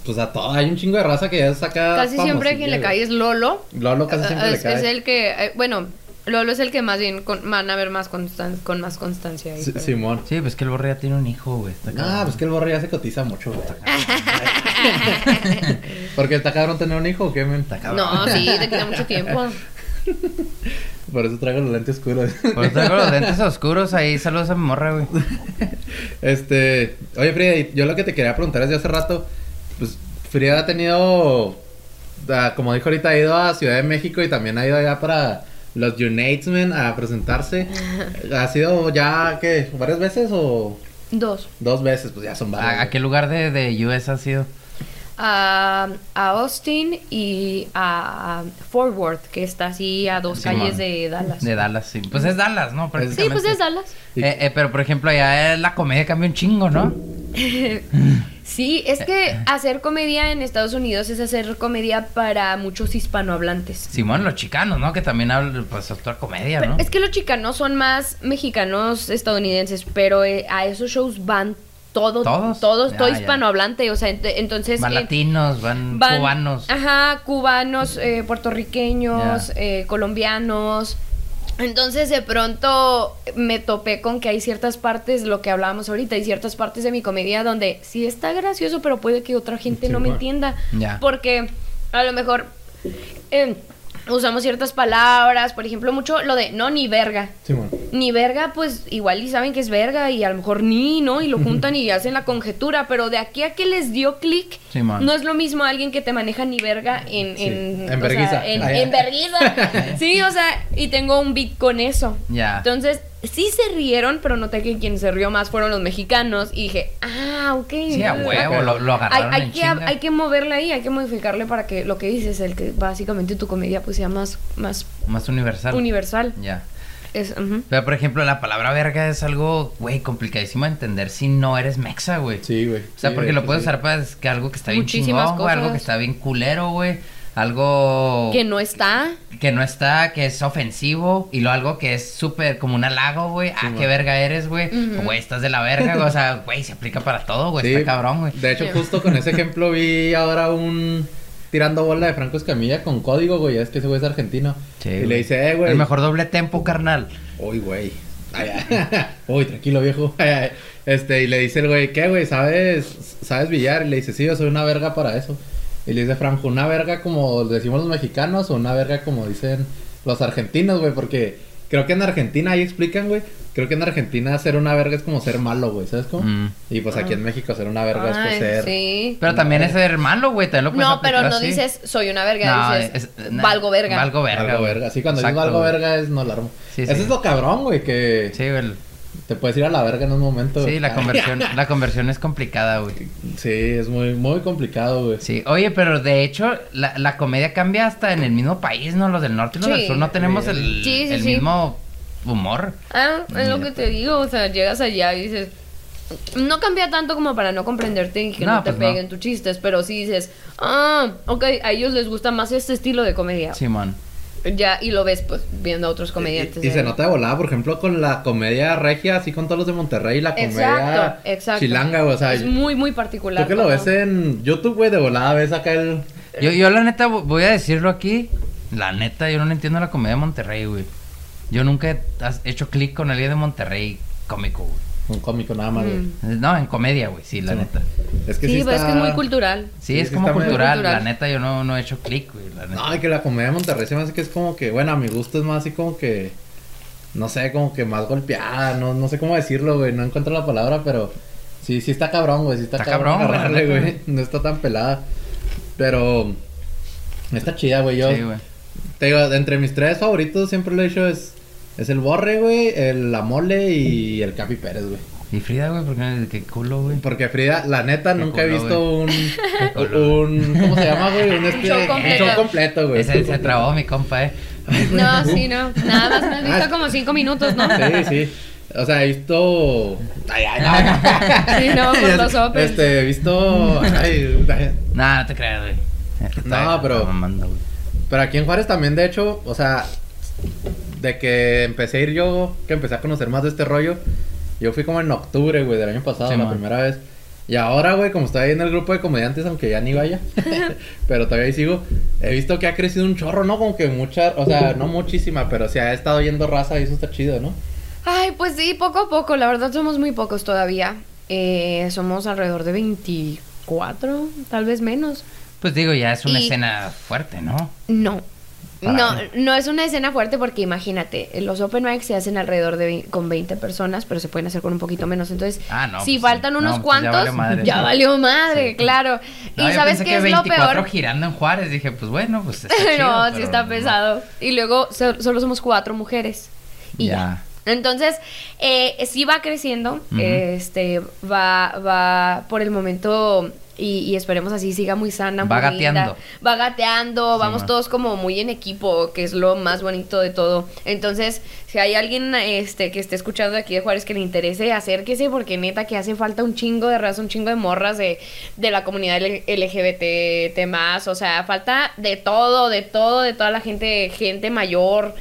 Pues a todo. Hay un chingo de raza que ya saca. casi siempre quien le cae es Lolo. Lolo casi siempre le es, cae. es el que, eh, bueno, Lolo es el que más bien con- van a ver más constan- con más constancia. ahí, pero- Simón. Sí, pues que el borre ya tiene un hijo, güey. Está Ah, pues que el borre ya se cotiza mucho, güey. Porque está cabrón tener un hijo, ¿o ¿qué, men? Está cabrón. No, sí, te queda mucho tiempo. Por eso traigo los lentes oscuros. Por eso traigo los lentes oscuros ahí. Saludos a mi morra, güey. Este, oye Frida, yo lo que te quería preguntar desde hace rato, pues Frida ha tenido, ah, como dijo ahorita, ha ido a Ciudad de México y también ha ido allá para los Unitesmen a presentarse. ¿Ha sido ya, qué, varias veces o Dos. dos veces? Pues ya son varias. ¿A, qué lugar de, de US has ido? A, a Austin y a Fort Worth, que está así a dos calles de Dallas. De Dallas, sí. Pues es Dallas, ¿no? sí, pues es Dallas. Eh, eh, pero por ejemplo, allá la comedia cambia un chingo, ¿no? Sí, es que hacer comedia en Estados Unidos es hacer comedia para muchos hispanohablantes. Simón, los chicanos, ¿no? Que también hablan, pues, otra comedia, Pero ¿no? es que los chicanos son más mexicanos estadounidenses, pero eh, a esos shows van todo, ¿Todos? todos, todo ya. hispanohablante, o sea, ent- entonces Van eh, latinos, van, van- cubanos. Ajá, cubanos, eh, puertorriqueños, Ya. eh, colombianos. Entonces de pronto me topé con que hay ciertas partes, lo que hablábamos ahorita, hay ciertas partes de mi comedia donde sí está gracioso, pero puede que otra gente Sí, no me entienda. Porque a lo mejor eh, usamos ciertas palabras, por ejemplo, mucho lo de no ni verga. Simón. Ni verga, pues igual y saben que es verga y a lo mejor ni, ¿no? Y lo juntan y hacen la conjetura, pero de aquí a que les dio clic, no es lo mismo alguien que te maneja ni verga en... Sí, En, en o sea, en, Ah, en verguiza. sí, o sea, y tengo un beat con eso. Ya. Entonces, sí se rieron, pero noté que quien se rió más fueron los mexicanos y dije, ah, ok. Sí, a huevo, lo, agarraron hay en que, chinga. hay que moverle ahí, hay que modificarle para que lo que dices, el que básicamente tu comedia pues sea más, más Más universal. universal. Ya. Es. Pero, por ejemplo, la palabra verga es algo, güey, complicadísimo de entender si no eres mexa, güey. Sí, güey. O sea, Sí, porque lo puedes sí. usar para es que algo que está bien chingón, güey, algo que está bien culero, güey. Algo Que no está. que no está, que es ofensivo, y lo algo que es súper como un halago, güey. ah, qué verga eres, güey. Güey, estás de la verga, güey. O sea, güey, se aplica para todo, güey. Sí. Está cabrón, güey. De hecho, Sí. justo con ese ejemplo vi ahora un tirando bola de Franco Escamilla con código, güey. Es que ese güey es argentino. Sí, y le dice, eh, güey. El mejor doble tempo, carnal. Uy, güey. Ay, ay. Uy, tranquilo, viejo. Ay, ay. Este, y le dice el güey, ¿qué, güey? ¿Sabes, ¿Sabes billar? Y le dice, sí, yo soy una verga para eso. Y le dice Franco, ¿una verga como decimos los mexicanos o una verga como dicen los argentinos, güey? Porque creo que en Argentina ahí explican, güey. Creo que en Argentina ser una verga es como ser malo, güey, ¿sabes cómo? Mm. Y pues aquí en México ser una verga es pues ser... sí. Pero también es ser malo, güey. También lo puedes No, pero no así. dices soy una verga, No, dices es- valgo verga. Valgo verga. Algo güey. verga. Sí, cuando digo Exacto, algo güey. verga es no la armo. Sí, Eso sí. es lo cabrón, güey, que Sí, güey. Te puedes ir a la verga en un momento. Sí, la Ay, conversión, la conversión es complicada, güey. Sí, es muy, muy complicado, güey. Sí, oye, pero de hecho, la, la comedia cambia hasta en el mismo país, ¿no? Los del norte y los Sí. del sur no tenemos el, Sí, sí, el sí. mismo humor. Ah, es lo que te digo, o sea, llegas allá y dices, no cambia tanto como para no comprenderte y que no, No, te pues no. peguen tus chistes, pero sí dices, ah, ok, a ellos les gusta más este estilo de comedia. Simón. Ya, y lo ves pues viendo a otros comediantes. Y, se nota de volada, por ejemplo, con la comedia regia, así con todos los de Monterrey, la comedia Exacto, exacto. chilanga, güey. O sea, es muy, muy particular. tú que lo ves en YouTube, güey, de volada ves acá el. Yo, yo la neta vo- voy a decirlo aquí. La neta, yo no entiendo la comedia de Monterrey, güey. Yo nunca he has hecho clic con alguien de Monterrey cómico, güey. Un cómico nada más, güey. Mm. No, en comedia, güey, sí, la Sí. neta. Es que Sí, sí, es que es muy cultural. Sí, Sí, es sí como cultural. cultural. La neta, yo no, no he hecho clic, güey. La neta. No, y que la comedia de Monterrey se me hace que es como que, bueno, a mi gusto es más así como que. No sé, como que más golpeada, no, no sé cómo decirlo, güey. No encuentro la palabra, pero. Sí, sí está cabrón, güey. Sí está, Está cabrón, agarrarle, güey. No está tan pelada. Pero. Está chida, güey. Yo. Sí, güey. Te digo, entre mis tres favoritos siempre lo he dicho es. Es el Borre, güey, el La Mole y el Capi Pérez, güey. Y Frida, güey, porque qué culo, güey. Porque Frida, la neta, Qué nunca he visto un, un. ¿Cómo se llama, güey? Un, este, show un completo. show completo, güey. Ese se trabó mi compa, eh. No, sí, no. Nada más me has visto Ah. como cinco minutos, ¿no? Sí, sí. O sea, he visto. Ay, ay, no. Sí, no, por los Opens. Este, he visto. Ay, ay. Nah, no te creas, güey. No, pero- Está mamando, güey. Pero aquí en Juárez también, de hecho, o sea, de que empecé a ir yo, que empecé a conocer más de este rollo, yo fui como en octubre, güey, del año pasado, Sí, la man. primera vez. Y ahora, güey, como estoy ahí en el grupo de comediantes, aunque ya ni vaya, pero todavía ahí sigo, he visto que ha crecido un chorro, ¿no? Como que mucha, o sea, no muchísima, pero sí ha estado yendo raza y eso está chido, ¿no? Ay, pues sí, poco a poco. La verdad somos muy pocos todavía. Eh, somos alrededor de 24, tal vez menos. Pues digo, ya es una Y- escena fuerte, ¿no? No. No, no es una escena fuerte porque imagínate, los open mics se hacen alrededor de vein- con 20 personas, pero se pueden hacer con un poquito menos. Entonces, Ah, no, si pues, faltan no, unos pues ya cuantos, valió madre, ya valió madre, Sí. claro. No, y yo sabes pensé qué que es lo 24 peor. girando en Juárez. Dije, pues bueno, pues está chido. no, sí está pesado. Y luego so- solo somos cuatro mujeres. Y ya. Ya. Entonces, eh, sí va creciendo, este, va, va por el momento y, y esperemos así siga muy sana, Va muy gateando. Va gateando, Sí, vamos todos como muy en equipo, que es lo más bonito de todo. Entonces, si hay alguien este que esté escuchando aquí de Juárez que le interese, acérquese porque neta que hace falta un chingo de raza, un chingo de morras de, de la comunidad LGBT temas, o sea, falta de todo, de todo, de toda la gente, gente mayor.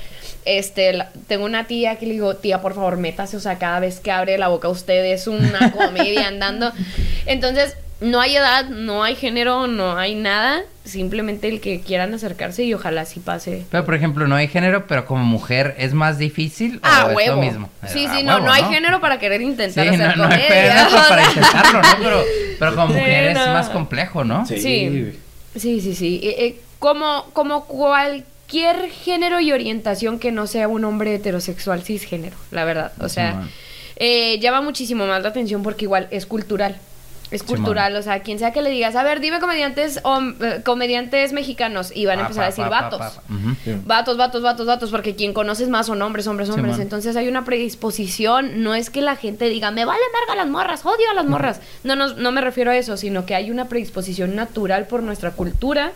Este, la- tengo una tía que le digo, tía, por favor, métase, o sea, cada vez que abre la boca usted es una comedia andando. Entonces, no hay edad, no hay género, no hay nada, simplemente el que quieran acercarse y ojalá sí pase. Pero, por ejemplo, no hay género, pero como mujer, ¿es más difícil Ah, o es huevo. lo mismo? Sí, Ah, sí, no, huevo, no hay género para querer Sí, intentar no, hacer no hay comedia. género o para intentarlo, ¿no? Pero, pero como Sí, mujer es no. más complejo, ¿no? Sí. Sí. Sí, sí, sí. Eh, eh, como, como cualquier género y orientación que no sea un hombre heterosexual cisgénero, la verdad. O sea, eh, llama muchísimo más la atención porque igual es cultural. Es cultural, o sea, quien sea que le digas, a ver, dime comediantes eh, comediantes mexicanos y van a Pa, empezar a decir pa, pa, vatos. pa, pa. Ujú. Sí. Vatos, vatos, vatos, vatos, porque quien conoces más son hombres, hombres, hombres. Entonces hay una predisposición, no es que la gente diga, me vale verga las morras, odio a las morras. No, no, no me refiero a eso, sino que hay una predisposición natural por nuestra cultura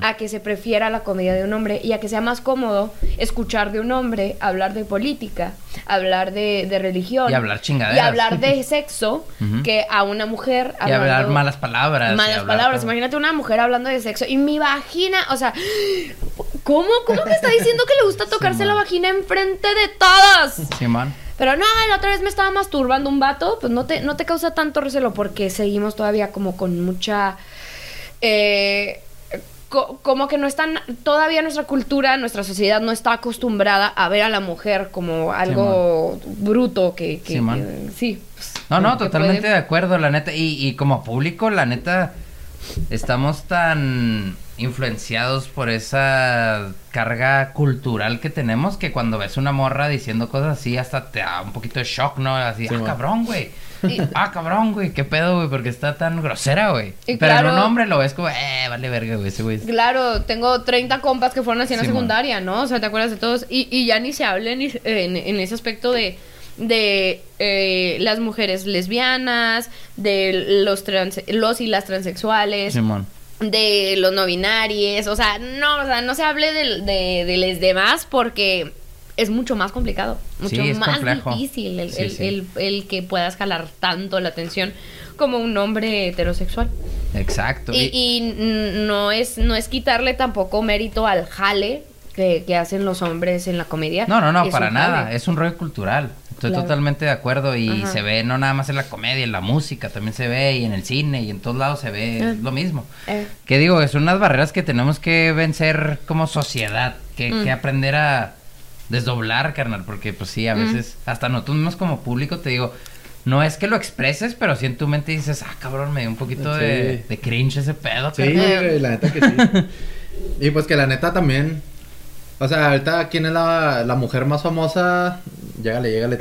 a que se prefiera la comedia de un hombre y a que sea más cómodo escuchar de un hombre hablar de política, hablar de, de religión Y hablar chingaderas. y hablar de sexo que a una mujer Y hablar malas palabras. malas palabras. Imagínate una mujer hablando de sexo y mi vagina, o sea, ¿cómo? ¿Cómo me está diciendo que le gusta tocarse la man. vagina enfrente de todas? Simón. Pero no, la otra vez me estaba masturbando un vato, pues no te, no te causa tanto recelo porque seguimos todavía como con mucha... eh, co- como que no están, todavía nuestra cultura, nuestra sociedad no está acostumbrada a ver a la mujer como algo bruto que, que- Sí, man. que- sí. pues, No, no, totalmente puede- de acuerdo, la neta. Y, y como público, la neta, estamos tan influenciados por esa carga cultural que tenemos que cuando ves una morra diciendo cosas así, hasta te da un poquito de shock, ¿no? Así, Sí, ah, man. cabrón, güey. Y- Ah, cabrón, güey, qué pedo, güey, porque está tan grosera, güey. Pero en claro- un hombre lo ves como, eh, vale verga, güey, ese güey. Claro, tengo 30 compas que fueron así en la secundaria, ¿no? O sea, ¿te acuerdas de todos? Y, y ya ni se habla en, en- en ese aspecto de, de eh, las mujeres lesbianas, de los, trans, los y las transexuales, Simón. de los no binarios, o sea, no, o sea, no se hable de, de, de los demás porque es mucho más complicado, mucho Sí, más complejo. difícil el, Sí, el- sí. el- el que puedas jalar tanto la atención como un hombre heterosexual. Exacto. Y, y no es no es quitarle tampoco mérito al jale que, que hacen los hombres en la comedia. No, no, no, Es para nada. jale. Es un rollo cultural. Estoy Claro. totalmente de acuerdo y Ajá. se ve no nada más en la comedia, en la música también se ve y en el cine y en todos lados se ve Eh. lo mismo. Eh, Que digo, son unas barreras que tenemos que vencer como sociedad, que, Mm. que aprender a desdoblar, carnal, porque pues sí, a Mm. veces, hasta nosotros mismos como público, te digo, no es que lo expreses, pero sí en tu mente dices, ah, cabrón, me dio un poquito de, Sí. de cringe ese pedo, Sí, carnal". güey, la neta que sí. y pues que la neta también. O sea, ahorita, ¿quién es la, la mujer más famosa? Llégale, llégale.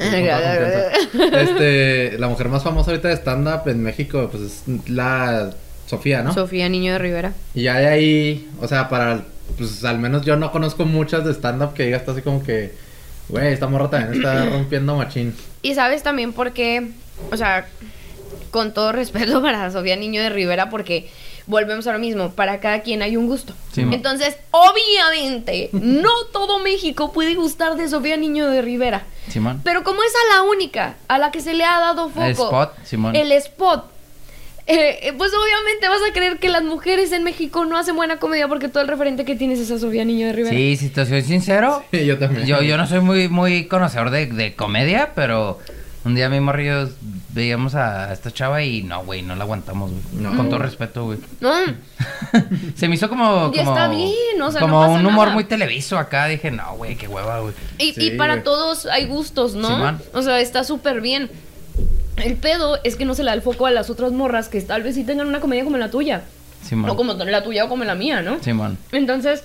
este, la mujer más famosa ahorita de stand-up en México, pues es la Sofía, ¿no? Sofía Niño de Rivera. y ya de ahí, o sea, para, pues al menos yo no conozco muchas de stand-up que digas así como que, güey, esta morra también está rompiendo machín. Y sabes también por qué, o sea, con todo respeto para Sofía Niño de Rivera, porque volvemos a lo mismo, para cada quien hay un gusto. Sí. Entonces, obviamente, no todo México puede gustar de Sofía Niño de Rivera. Simón. Pero como es a la única a la que se le ha dado foco, El spot, Simón. el spot, eh, eh, pues obviamente vas a creer que las mujeres en México no hacen buena comedia porque todo el referente que tienes es a Sofía Niño de Rivera. Sí, si te soy sincero, Y yo también. Yo, yo no soy muy, muy conocedor de, de comedia, pero un día mi morrillo veíamos a esta chava y no, güey, no la aguantamos, güey. No. Con todo respeto, güey. No, Se me hizo como. Y como está bien, o sea, no Como pasa un humor nada. muy televiso acá. Dije, no, güey, qué hueva, güey. y, Sí, y para güey. todos hay gustos, ¿no? Simón. o sea, está súper bien. El pedo es que no se le da el foco a las otras morras que tal vez sí tengan una comedia como la tuya. Simón. O como la tuya o como la mía, ¿no? Simón. Entonces,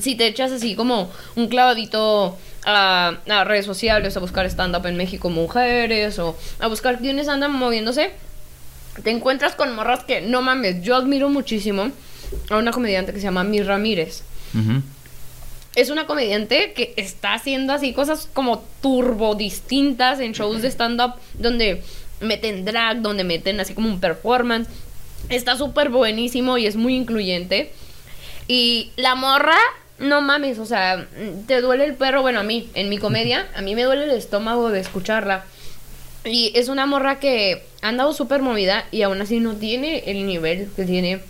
si te echas así como un clavadito a, a redes sociales, a buscar stand-up en México mujeres, o a buscar quiénes andan moviéndose, te encuentras con morras que, no mames, yo admiro muchísimo a una comediante que se llama Mir Ramírez. Es una comediante que está haciendo así cosas como turbo distintas en shows de stand-up donde meten drag, donde meten así como un performance. Está súper buenísimo y es muy incluyente. Y la morra, no mames, o sea, te duele el perro. Bueno, a mí, en mi comedia, a mí me duele el estómago de escucharla. Y es una morra que ha andado súper movida y aún así no tiene el nivel que tiene.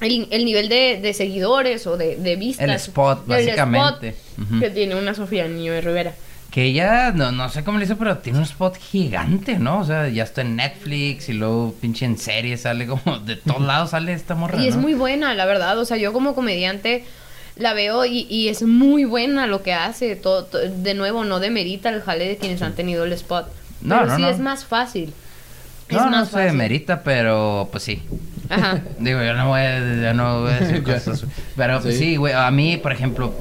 El, el nivel de, de seguidores o de, de vistas. El spot, El básicamente. que tiene una Sofía Niño de Rivera. Que ella, no, no sé cómo le hizo, pero tiene un spot gigante, ¿no? O sea, ya está en Netflix y luego pinche en serie sale como de todos lados sale esta morra. Y es muy buena, la verdad. O sea, yo como comediante la veo y, y es muy buena lo que hace. Todo, to- de nuevo, no demerita el jale de quienes han tenido el spot. No, Pero no, sí no. es más fácil. Es No, no más se fácil. merita, pero pues sí. Ajá. Digo, yo no voy a, yo no voy a decir cosas. Pero pues, Sí. sí, güey, a mí, por ejemplo,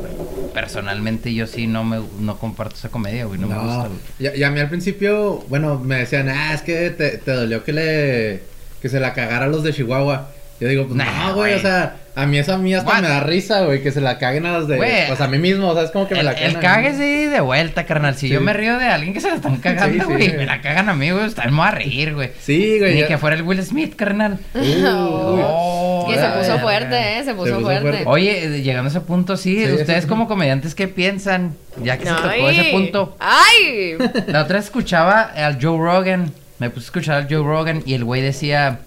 personalmente yo sí no me no comparto esa comedia, güey, no, me gusta, güey. Y, y a mí al principio, bueno, me decían, ah, es que te, te dolió que le. que se la cagara a los de Chihuahua. Yo digo, pues Nah, no, güey, o sea, a mí eso a mí hasta What? me da risa, güey, que se la caguen a los de. Güey, pues a mí mismo, o sea, es como que me El, la cagan. el cague sí de vuelta, carnal. Si Sí. yo me río de alguien que se la están cagando, Sí, sí, güey, güey. me la cagan a mí, güey, está me voy a reír, güey. Sí, güey. Ni ya- que fuera el Will Smith, carnal. Uy, Oh, que se puso fuerte, ¿eh? Se puso, puso fuerte. fuerte. Oye, llegando a ese punto, sí, Sí, ustedes sí. como comediantes, ¿qué piensan? Ya que se tocó ese Ay. punto. ¡Ay! La otra vez escuchaba al Joe Rogan. Me puse a escuchar al Joe Rogan y el güey decía,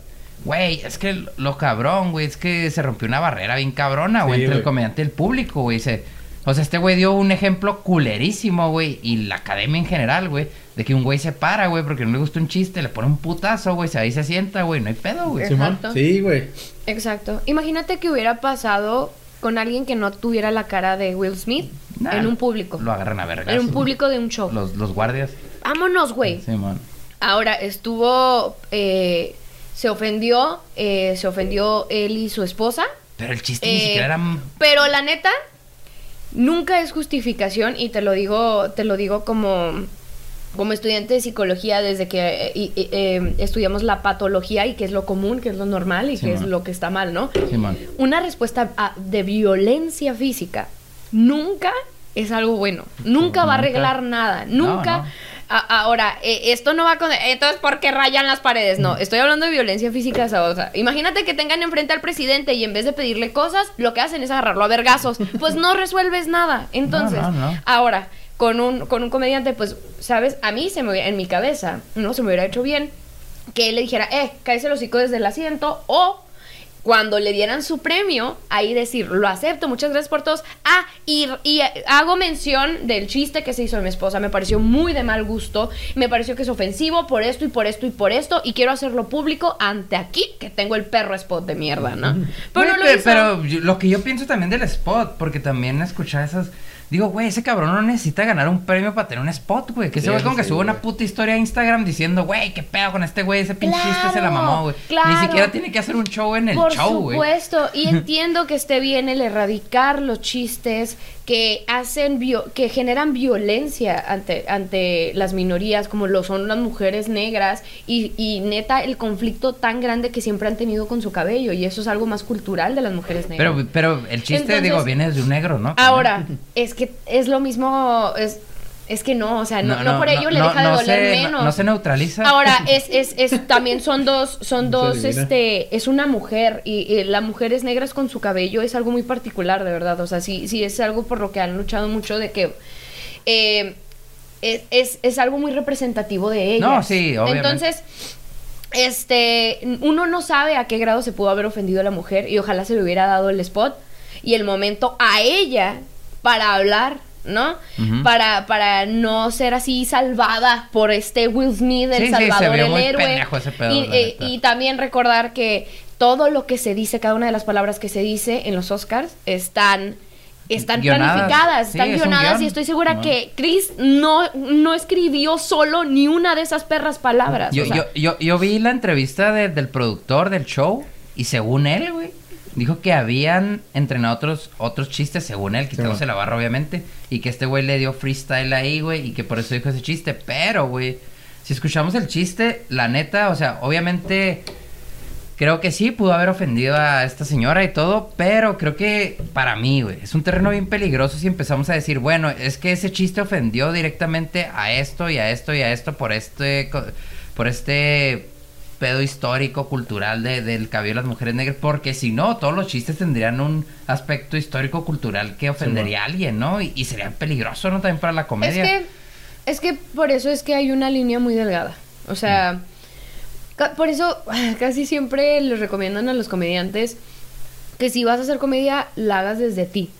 güey, es que lo cabrón, güey, es que se rompió una barrera bien cabrona, güey, Sí, entre el comediante y el público, güey. O sea, este güey dio un ejemplo culerísimo, güey, y la academia en general, güey, de que un güey se para, güey, porque no le gusta un chiste, le pone un putazo, güey, se ahí se sienta, güey, no hay pedo, güey. Exacto. Sí, güey. Exacto. Imagínate que hubiera pasado con alguien que no tuviera la cara de Will Smith Nah, en un público. Lo agarran a vergas. En un público de un show. Los, los guardias. Vámonos, güey. Simón. Ahora, estuvo... eh, se ofendió, eh, se ofendió él y su esposa. Pero el chiste ni Eh, siquiera era... Pero la neta, nunca es justificación y te lo digo, te lo digo como, como estudiante de psicología desde que eh, eh, estudiamos la patología y qué es lo común, qué es lo normal y Sí, qué es lo que está mal, ¿no? Una respuesta a- de violencia física nunca es algo bueno, nunca va a arreglar nada, nunca. no. Ahora, eh, esto no va con... Entonces, ¿por qué rayan las paredes? No, estoy hablando de violencia física. Sea, imagínate que tengan enfrente al presidente y en vez de pedirle cosas, lo que hacen es agarrarlo a vergazos. Pues no resuelves nada. Entonces, No, no, no. ahora, con un, con un comediante, pues, ¿sabes? A mí se me hubiera- en mi cabeza, no se me hubiera hecho bien que él le dijera, eh, cállese el hocico desde el asiento o... Cuando le dieran su premio, ahí decir, lo acepto, muchas gracias por todos. Ah, y, y hago mención del chiste que se hizo de mi esposa. Me pareció muy de mal gusto. Me pareció que es ofensivo por esto y por esto y por esto. Y quiero hacerlo público ante aquí, que tengo el perro spot de mierda, ¿no? Pero no lo pe- hizo. pero yo- lo que yo pienso también del spot, porque también escuchar esas. Digo, güey, ese cabrón no necesita ganar un premio para tener un spot, güey. Que ese Sí, güey como que sube una puta historia a Instagram diciendo, güey, qué pedo con este güey, ese pinche chiste se la Claro, mamó, güey. Ni claro. siquiera tiene que hacer un show en el Por show, güey. supuesto, y entiendo que esté bien el erradicar los chistes que hacen que generan violencia ante, ante las minorías, como lo son las mujeres negras, y, y neta el conflicto tan grande que siempre han tenido con su cabello, y eso es algo más cultural de las mujeres negras. Pero, pero el chiste, Entonces- digo, viene desde un negro, ¿no? Ahora, es que es lo mismo, es, es que no, o sea, no, no por ello le no- deja de no doler se- menos. No, no se neutraliza. Ahora, es, es, es, también son dos, son dos, este, es una mujer y, y las mujeres negras con su cabello es algo muy particular, de verdad. O sea, sí, sí es algo por lo que han luchado mucho de que eh, es, es, es algo muy representativo de ellas. No, sí, obviamente. Entonces, este, uno no sabe a qué grado se pudo haber ofendido a la mujer y ojalá se le hubiera dado el spot y el momento a ella para hablar, ¿no? Para, para no ser así salvada por este Will Smith, el Sí, sí, salvador, vio el héroe. pendejo ese pedo, y, la eh, y también recordar que todo lo que se dice, cada una de las palabras que se dice en los Oscars están están Guionadas. planificadas, Sí, están es guionadas y estoy segura No. que Chris no, no escribió solo ni una de esas perras palabras. Yo, o sea, yo, yo, yo vi la entrevista de- del productor del show y según él, güey, dijo que habían entrenado otros, otros chistes, según él, quitándose Sí, la barra, obviamente, y que este güey le dio freestyle ahí, güey, y que por eso dijo ese chiste. Pero, güey, si escuchamos el chiste, la neta, o sea, obviamente creo que sí pudo haber ofendido a esta señora y todo, pero creo que para mí, güey, es un terreno bien peligroso si empezamos a decir, bueno, es que ese chiste ofendió directamente a esto y a esto y a esto por este por este pedo histórico cultural de- del cabello de las mujeres negras, porque si no, todos los chistes tendrían un aspecto histórico cultural que ofendería a alguien, ¿no? Y, y sería peligroso, ¿no? También para la Es comedia. que, es que por eso es que hay una línea muy delgada. O sea, ca- por eso casi siempre les recomiendan a los comediantes que si vas a hacer comedia, la hagas desde ti,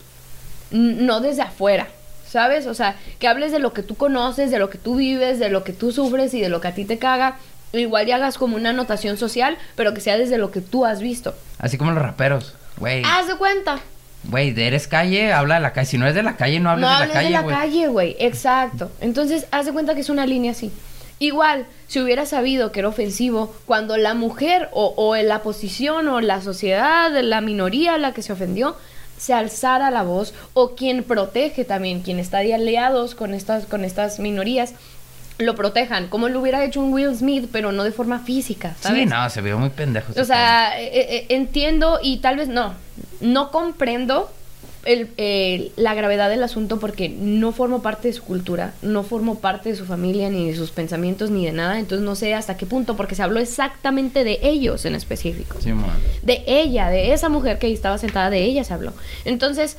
no desde afuera. ¿Sabes? O sea, que hables de lo que tú conoces, de lo que tú vives, de lo que tú sufres y de lo que a ti te caga. Igual ya hagas como una anotación social, pero que sea desde lo que tú has visto. Así como los raperos, güey. Haz de cuenta. Güey, de eres calle, habla de la calle. Si no eres de la calle, no hables no de la hables calle, de la güey. calle, güey. Exacto. Entonces, haz de cuenta que es una línea así. Igual, si hubiera sabido que era ofensivo, cuando la mujer o, o en la posición o la sociedad, la minoría a la que se ofendió, se alzara la voz, o quien protege también, quien está de aliados con estas, con estas minorías, lo protejan, como lo hubiera hecho un Will Smith, pero no de forma física, ¿sabes? Sí, no, se vio muy pendejo. O sea, eh, eh, entiendo y tal vez no, no comprendo el, eh, la gravedad del asunto porque no formo parte de su cultura, no formo parte de su familia, ni de sus pensamientos, ni de nada. Entonces no sé hasta qué punto, porque se habló exactamente de ellos en específico. Sí. De ella, de esa mujer que ahí estaba sentada, de ella se habló. Entonces,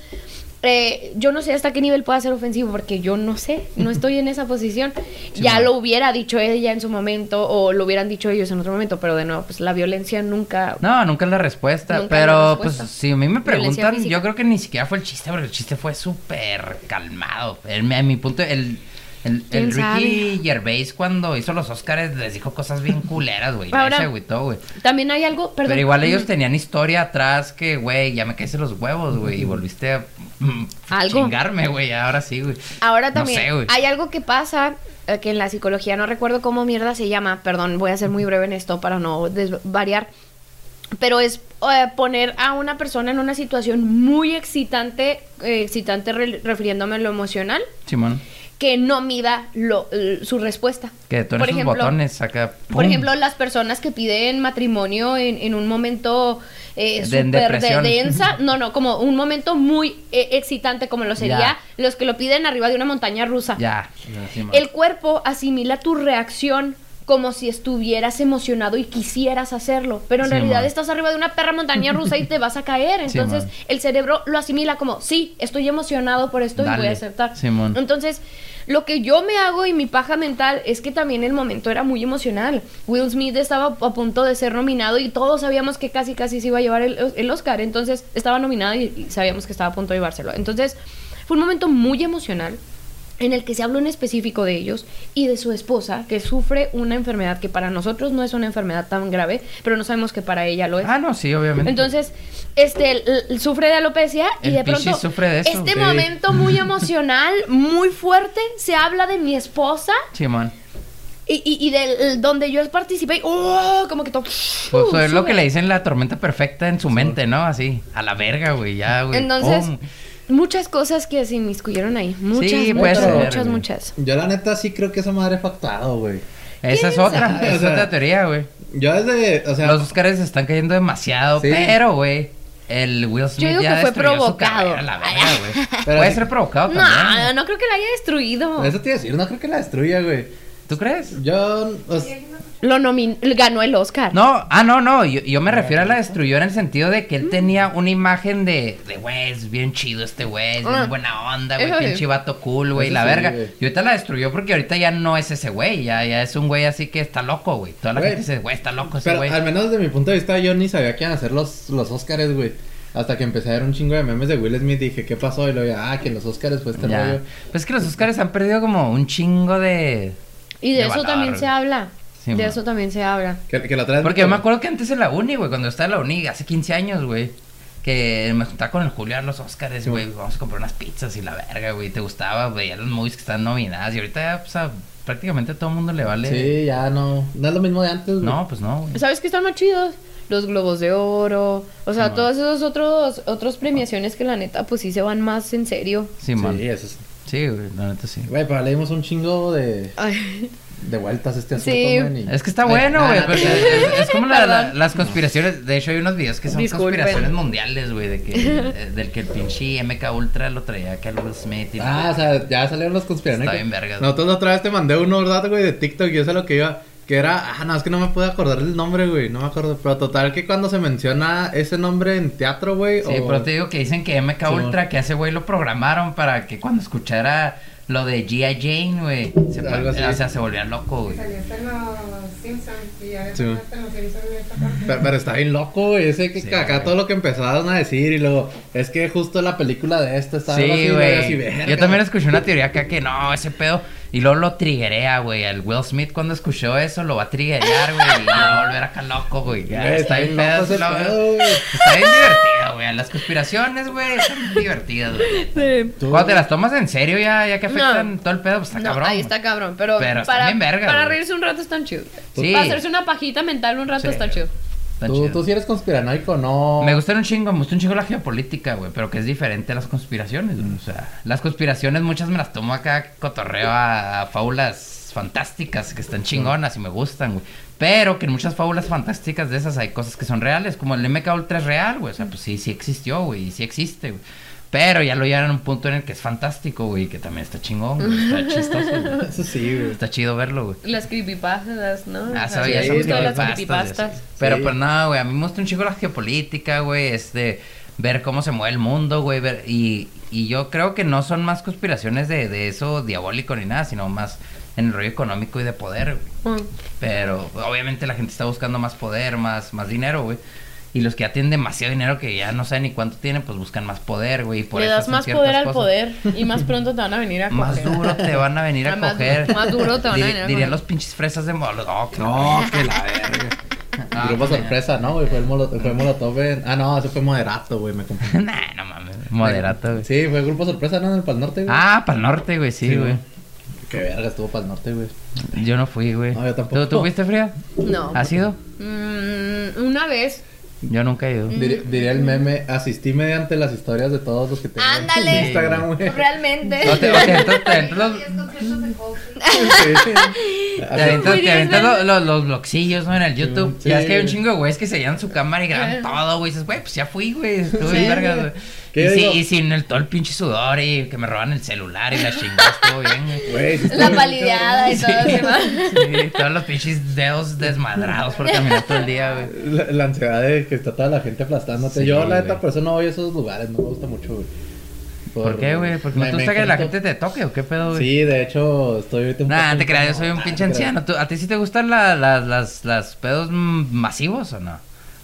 eh, yo no sé hasta qué nivel pueda ser ofensivo, porque yo no sé, no estoy en esa posición. Sí, ya lo hubiera dicho ella en su momento, o lo hubieran dicho ellos en otro momento, pero de nuevo, pues la violencia nunca... No, nunca es la respuesta. Pero, la respuesta. pues, si a mí me preguntan, yo creo que ni siquiera fue el chiste, porque el chiste fue súper calmado. A mi punto, el, el, ¿Quién el Ricky sabe? Gervais cuando hizo los Oscars les dijo cosas bien culeras, güey. Ahora- Nadie se agüitó, güey. También hay algo, perdón. Pero igual ellos tenían historia atrás que, güey, ya me caíste los huevos, güey, y volviste a mm, Algo. chingarme, güey, ahora sí, güey. Ahora No también sé, güey. hay algo que pasa eh, que en la psicología no recuerdo cómo mierda se llama, perdón, voy a ser muy breve en esto para no desvariar, pero es eh, poner a una persona en una situación muy excitante, eh, excitante re- refiriéndome a lo emocional, Simón, que no mida lo, eh, su respuesta. que tú Por esos ejemplo, botones acá. Por ¡pum! ejemplo, las personas que piden matrimonio en, en un momento eh, De- súper de, densa, no, no, como un momento muy eh, excitante como lo sería Ya. los que lo piden arriba de una montaña rusa. Ya. El cuerpo asimila tu reacción como si estuvieras emocionado y quisieras hacerlo, pero en Sí, realidad man. estás arriba de una perra montaña rusa y te vas a caer. Sí, Entonces el cerebro lo asimila como, sí, estoy emocionado por esto y voy a aceptar. Simón. Entonces, lo que yo me hago y mi paja mental es que también el momento era muy emocional. Will Smith estaba a punto de ser nominado y todos sabíamos que casi casi se iba a llevar el, el Oscar. Entonces, estaba nominado y, y sabíamos que estaba a punto de llevárselo. Entonces, fue un momento muy emocional en el que se habló en específico de ellos y de su esposa que sufre una enfermedad que para nosotros no es una enfermedad tan grave, pero no sabemos que para ella lo es. Ah, no, sí, obviamente. Entonces, este, sufre de alopecia y El de pronto, sufre de eso. este Sí. momento muy emocional, muy fuerte, se habla de mi esposa Simón. y, y, y del donde yo participé, y, ¡oh! como que todo. Pues ¡uh! es lo que le dicen la tormenta perfecta en su mente, ¿no? Así, a la verga, güey, ya, güey. Entonces, ¡pum! Muchas cosas que se inmiscuyeron ahí, muchas, Sí, puede muchas, ser, muchas, güey. muchas. Yo la neta sí creo que esa madre fue actuado, güey. Esa es ¿Quién otra, esa es O sea, otra teoría, güey. Yo desde, o sea, Los Oscars se están cayendo demasiado, Sí. pero, güey, el Will Smith digo ya que fue provocado. carrera, la verga, güey. Pero Puede ser provocado No, también. no creo que la haya destruido. eso te iba a decir, no creo que la destruya, güey. ¿Tú crees? Yo, o sea, Lo nomin ganó el Oscar. No, ah, no, no, yo, yo me refiero a la destruyó en el sentido de que él tenía una imagen de, de güey, es bien chido este güey, es Ah. bien buena onda, güey, Eso sí. pinche vato cool, güey, la sí, verga. Y ahorita la destruyó porque ahorita ya no es ese güey, ya, ya es un güey así que está loco, güey. Toda la Güey. gente dice, güey, está loco ese pero güey. al menos desde mi punto de vista yo ni sabía que iban a hacer los, los Oscars, güey. Hasta que empecé a ver un chingo de memes de Will Smith dije, ¿qué pasó? Y luego, ah, que los Oscars fue este Ya. rollo. Pues es que los Oscars han perdido como un chingo de... Y de, de eso valor. también se habla. Sí, de man. eso también se habla. Que, que la otra vez Porque yo me acuerdo que antes en la uni, güey, cuando estaba en la uni, hace 15 años, güey, que me juntaba con el Julio a los Oscars, Sí, güey, güey. vamos a comprar unas pizzas y la verga, güey, te gustaba, veías las movies que están nominadas y ahorita ya, pues, a prácticamente a todo el mundo le vale. Sí, ya no. No es lo mismo de antes, güey. No, pues no, güey. ¿Sabes qué están más chidos? Los globos de oro. O sea, Simón. todos esos otros otros premiaciones que la neta, pues sí se van más en serio. Sí, man. Sí, eso es. Sí, güey, la neta sí. Güey, pero le dimos un chingo de, Ay, de vueltas este asunto, Sí. man, y- Es que está bueno, güey. no, es, es como la- la- Perdón. las conspiraciones. De hecho, hay unos videos que son Disculpen. conspiraciones mundiales, güey. De que, eh, del que el pinche MK Ultra lo traía acá el Will Smith. Y Ah, o sea, ya salieron los conspiranoicos. Está bien vergas, Nosotros la otra vez te mandé uno, ¿verdad, güey? De TikTok y eso es lo que iba. Que era, ah, no, es que no me puedo acordar el nombre, güey. No me acuerdo. Pero total que cuando se menciona ese nombre en teatro, güey. Sí, o- pero te digo que dicen que MK Sí, Ultra, que a ese güey lo programaron para que cuando escuchara lo de G.I. Jane, güey, se, o sea, se volvía loco, güey. Salió hasta en los Simpsons y ya Sí. después hasta en los Simpsons en esta parte. Pero, pero está bien loco, güey. Ese que Sí, acá güey. todo lo que empezaron a decir y luego, es que justo la película de esta así, Sí, güey. así. Yo también escuché una teoría acá que no, ese pedo. Y luego lo triguea, güey. El Will Smith cuando escuchó eso lo va a triguear, güey. Y va a volver acá loco, güey. Está bien pedo. Está bien divertido, güey. Las conspiraciones, güey, son divertidas, güey. Sí. Cuando te las tomas en serio ya, ya que No. afectan todo el pedo, pues está No, cabrón. ahí está cabrón, pero, Pero están para, bien vergas, para reírse un rato están chidos. Sí. Para hacerse una pajita mental un rato Sí. está chido. Está Tú, chido. tú sí eres conspiranoico, no. Me gustan un chingo, me gusta un chingo la geopolítica, güey, pero que es diferente a las conspiraciones, güey. O sea, las conspiraciones muchas me las tomo acá cotorreo a, a fábulas fantásticas que están chingonas y me gustan, güey. Pero que en muchas fábulas fantásticas de esas hay cosas que son reales, como el MK Ultra es real, güey. O sea, pues sí, sí existió, güey, y sí existe, güey. Pero ya lo llevan a un punto en el que es fantástico, güey, que también está chingón, güey. Está chistoso, güey. Eso sí, güey. Está chido verlo, güey. Las creepypastas, ¿no? Ah, sabía, justo de las creepypastas, sí. Pero Sí. pues no, güey, a mí me gusta un chico la geopolítica, güey, es de ver cómo se mueve el mundo, güey, ver, y, y yo creo que no son más conspiraciones de, de eso diabólico ni nada, sino más en el rollo económico y de poder, güey. Mm. Pero obviamente la gente está buscando más poder, más, más dinero, güey. Y los que ya tienen demasiado dinero que ya no saben ni cuánto tienen, pues buscan más poder, güey. y por Le das más poder al cosas. poder y más pronto te van a venir a coger. Más duro te van a venir a más coger. duro- más duro te van a venir a Dirían coger. los pinches fresas de molo. Oh, que No, que la verga. Ah, Grupo sorpresa, ¿no, güey? Fue el molo- fue Molotov en... Ah, no, ese fue Moderato, güey, me confundí. Nah, no mames. Moderato, güey. Sí, fue Grupo Sorpresa, ¿no? En el Pal Norte, güey. Ah, para el norte, güey, sí, Sí, güey. Qué verga, estuvo Pal Norte, güey. Yo no fui, güey. No, yo tampoco. ¿Tú, ¿Tú fuiste, Frida? No. ¿Has ido? Mm, una vez. Yo nunca he ido. Dir- diría el meme, asistí mediante las historias de todos los que tengo en Ándale. Instagram, güey. Realmente. O te, te aventas- te aventas los, Sí. te aventas- Muy te aventas bien, los, los, los blogcillos, ¿no? En el YouTube. Sí. Ya es que hay un chingo de güeyes que se llevan su cámara y graban todo, güey. Y dices, güey, pues ya fui, güey. Estuve Sí. bien vergas, güey. ¿Qué Y, sí, y sin el, todo el pinche sudor y que me roban el celular y la chingada, estuvo bien, güey. Sí La palideada y todo ¿va? Sí, todos los pinches dedos desmadrados por caminar todo el día, güey. La, la ansiedad de que está toda la gente aplastándote. Sí, Yo, la neta, por eso no voy a esos lugares, no me gusta mucho, güey. ¿Por qué, güey? ¿Porque no te gusta que la gente te toque o qué pedo, güey? Sí, de hecho, estoy ahorita un Nah, poco no te creas, yo soy un Nah, pinche no anciano. ¿Tú- ¿A ti sí te gustan la- la- las, las pedos masivos o no?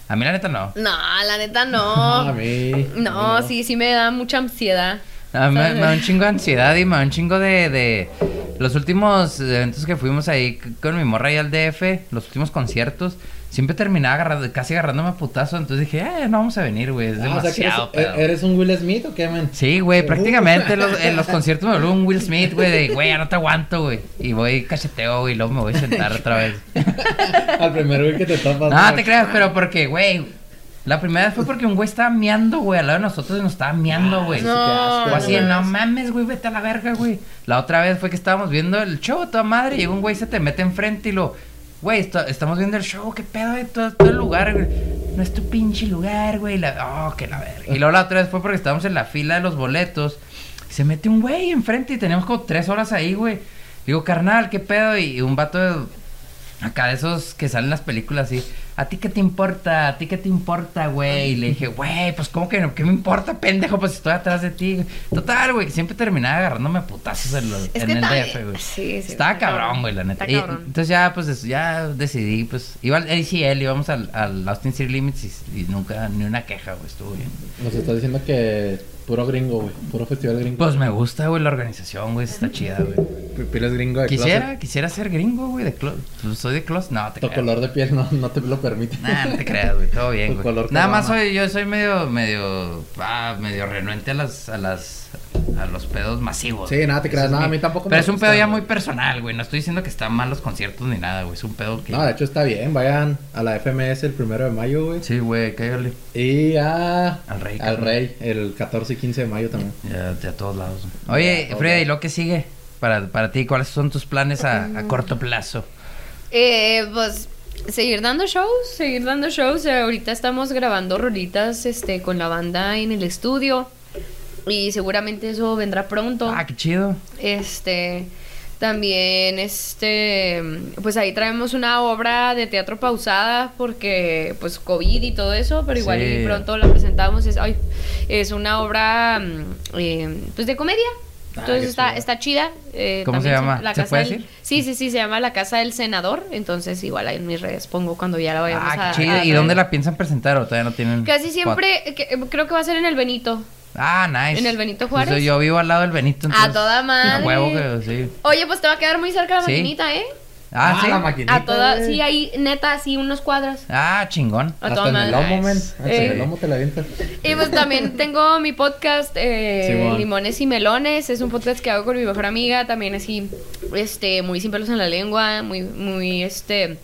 A mí la neta no. No, la neta No, a no. mí. No, a mí sí, sí me da mucha ansiedad. A mí me, me da un chingo de ansiedad y me da un chingo de, de... Los últimos eventos que fuimos ahí con mi morra y al DF, los últimos conciertos, siempre terminaba agarrando, casi agarrándome a putazo. Entonces dije, eh, no vamos a venir, güey. Es Ah, o sea que demasiado eres, pedo. ¿Eres un Will Smith o qué, man? Sí, güey, prácticamente los- en los conciertos me volví un Will Smith, güey, de, güey, ya no te aguanto, güey. Y voy cacheteo, güey, y luego me voy a sentar otra vez. Al primer güey que te topas. No, te creas, pero porque, güey, la primera vez fue porque un güey estaba miando, güey, al lado de nosotros y nos estaba miando, güey. No, O así, no no mames, güey, vete a la verga, güey. La otra vez fue que estábamos viendo el show, toda madre, y llega un güey se te mete enfrente y lo, güey, esto- estamos viendo el show, qué pedo de todo, todo el lugar, güey. No es tu pinche lugar, güey. La, oh, que la verga. Y luego la otra vez fue porque estábamos en la fila de los boletos. Y se mete un güey enfrente y teníamos como tres horas ahí, güey. Digo, carnal, qué pedo. Y un vato de, Acá de esos que salen en las películas así, ¿a ti qué te importa? ¿A ti qué te importa, güey? Y le dije, güey, pues ¿cómo que no? ¿Qué me importa, pendejo? Pues estoy atrás de ti. güey". Total, güey, que siempre terminaba agarrándome a putazos en, los- Es en que el DF, güey. sí, sí, Estaba está cabrón, cabrón. güey, la neta. Y- entonces ya, pues es- ya decidí, pues, iba al ACL, íbamos al, al Austin City Limits y, y nunca, ni una queja, güey, estuvo bien. Nos está diciendo que puro gringo, güey. Puro festival gringo. Pues me gusta, güey, la organización, güey, está chida, güey. P- Piles gringo de Quisiera, closet. quisiera ser gringo, güey, de closet. Soy de closet, no, te Tu creas. color de piel no, no te lo permite. Nah, no te creas, güey, todo bien, Tu güey. color Nada más soy, yo soy medio, medio, ah, medio renuente a las, a las, a los pedos masivos. Sí, güey. nada, te creas, no, a mí tampoco me Pero es un gusta, pedo ya güey. muy personal, güey. No estoy diciendo que están mal los conciertos ni nada, güey. Es un pedo que. No, de hecho está bien. Vayan a la FMS el primero de mayo, güey. Sí, güey, cállale. Y a... Al Rey, Al. Rey, el 14 y 15 de mayo también. Ya, de a todos lados. Oye, Ya, Frida. ¿y lo que sigue? Para, para ti, ¿cuáles son tus planes a, a corto plazo? Eh, pues seguir dando shows, seguir dando shows. Ahorita estamos grabando rolitas este, con la banda en el estudio. Y seguramente eso vendrá pronto. Ah, qué chido. Este, también, este, pues ahí traemos una obra de teatro pausada porque, pues, COVID y todo eso, pero igual y Sí. pronto la presentamos. Es, ay, es una obra, mm, eh, pues, de comedia. Ah, Entonces está, está chida. eh, ¿Cómo se llama? La ¿Se casa puede del- decir? Sí, sí, sí, se llama La Casa del Senador. Entonces, igual ahí en mis redes pongo cuando ya la vayamos Ah, a... qué chido. a ¿Y dónde la piensan presentar o todavía no tienen? Casi siempre, que- creo que va a ser en el Benito. Ah, nice. ¿En el Benito Pues, Juárez? yo vivo al lado del Benito. A entonces, toda madre. A huevo que sí. Oye, pues te va a quedar muy cerca la Sí. maquinita, ¿eh? Ah, ¿sí? la maquinita. A toda, sí, ahí neta, así unos cuadros. Ah, chingón. A Hasta toda en el madre. lomo, men. Hasta en Eh. el lomo te la avientas. Y pues también tengo mi podcast, eh, Simón. Limones y Melones. Es un podcast que hago con mi mejor amiga. También así, este, muy sin pelos en la lengua. Muy, muy, este,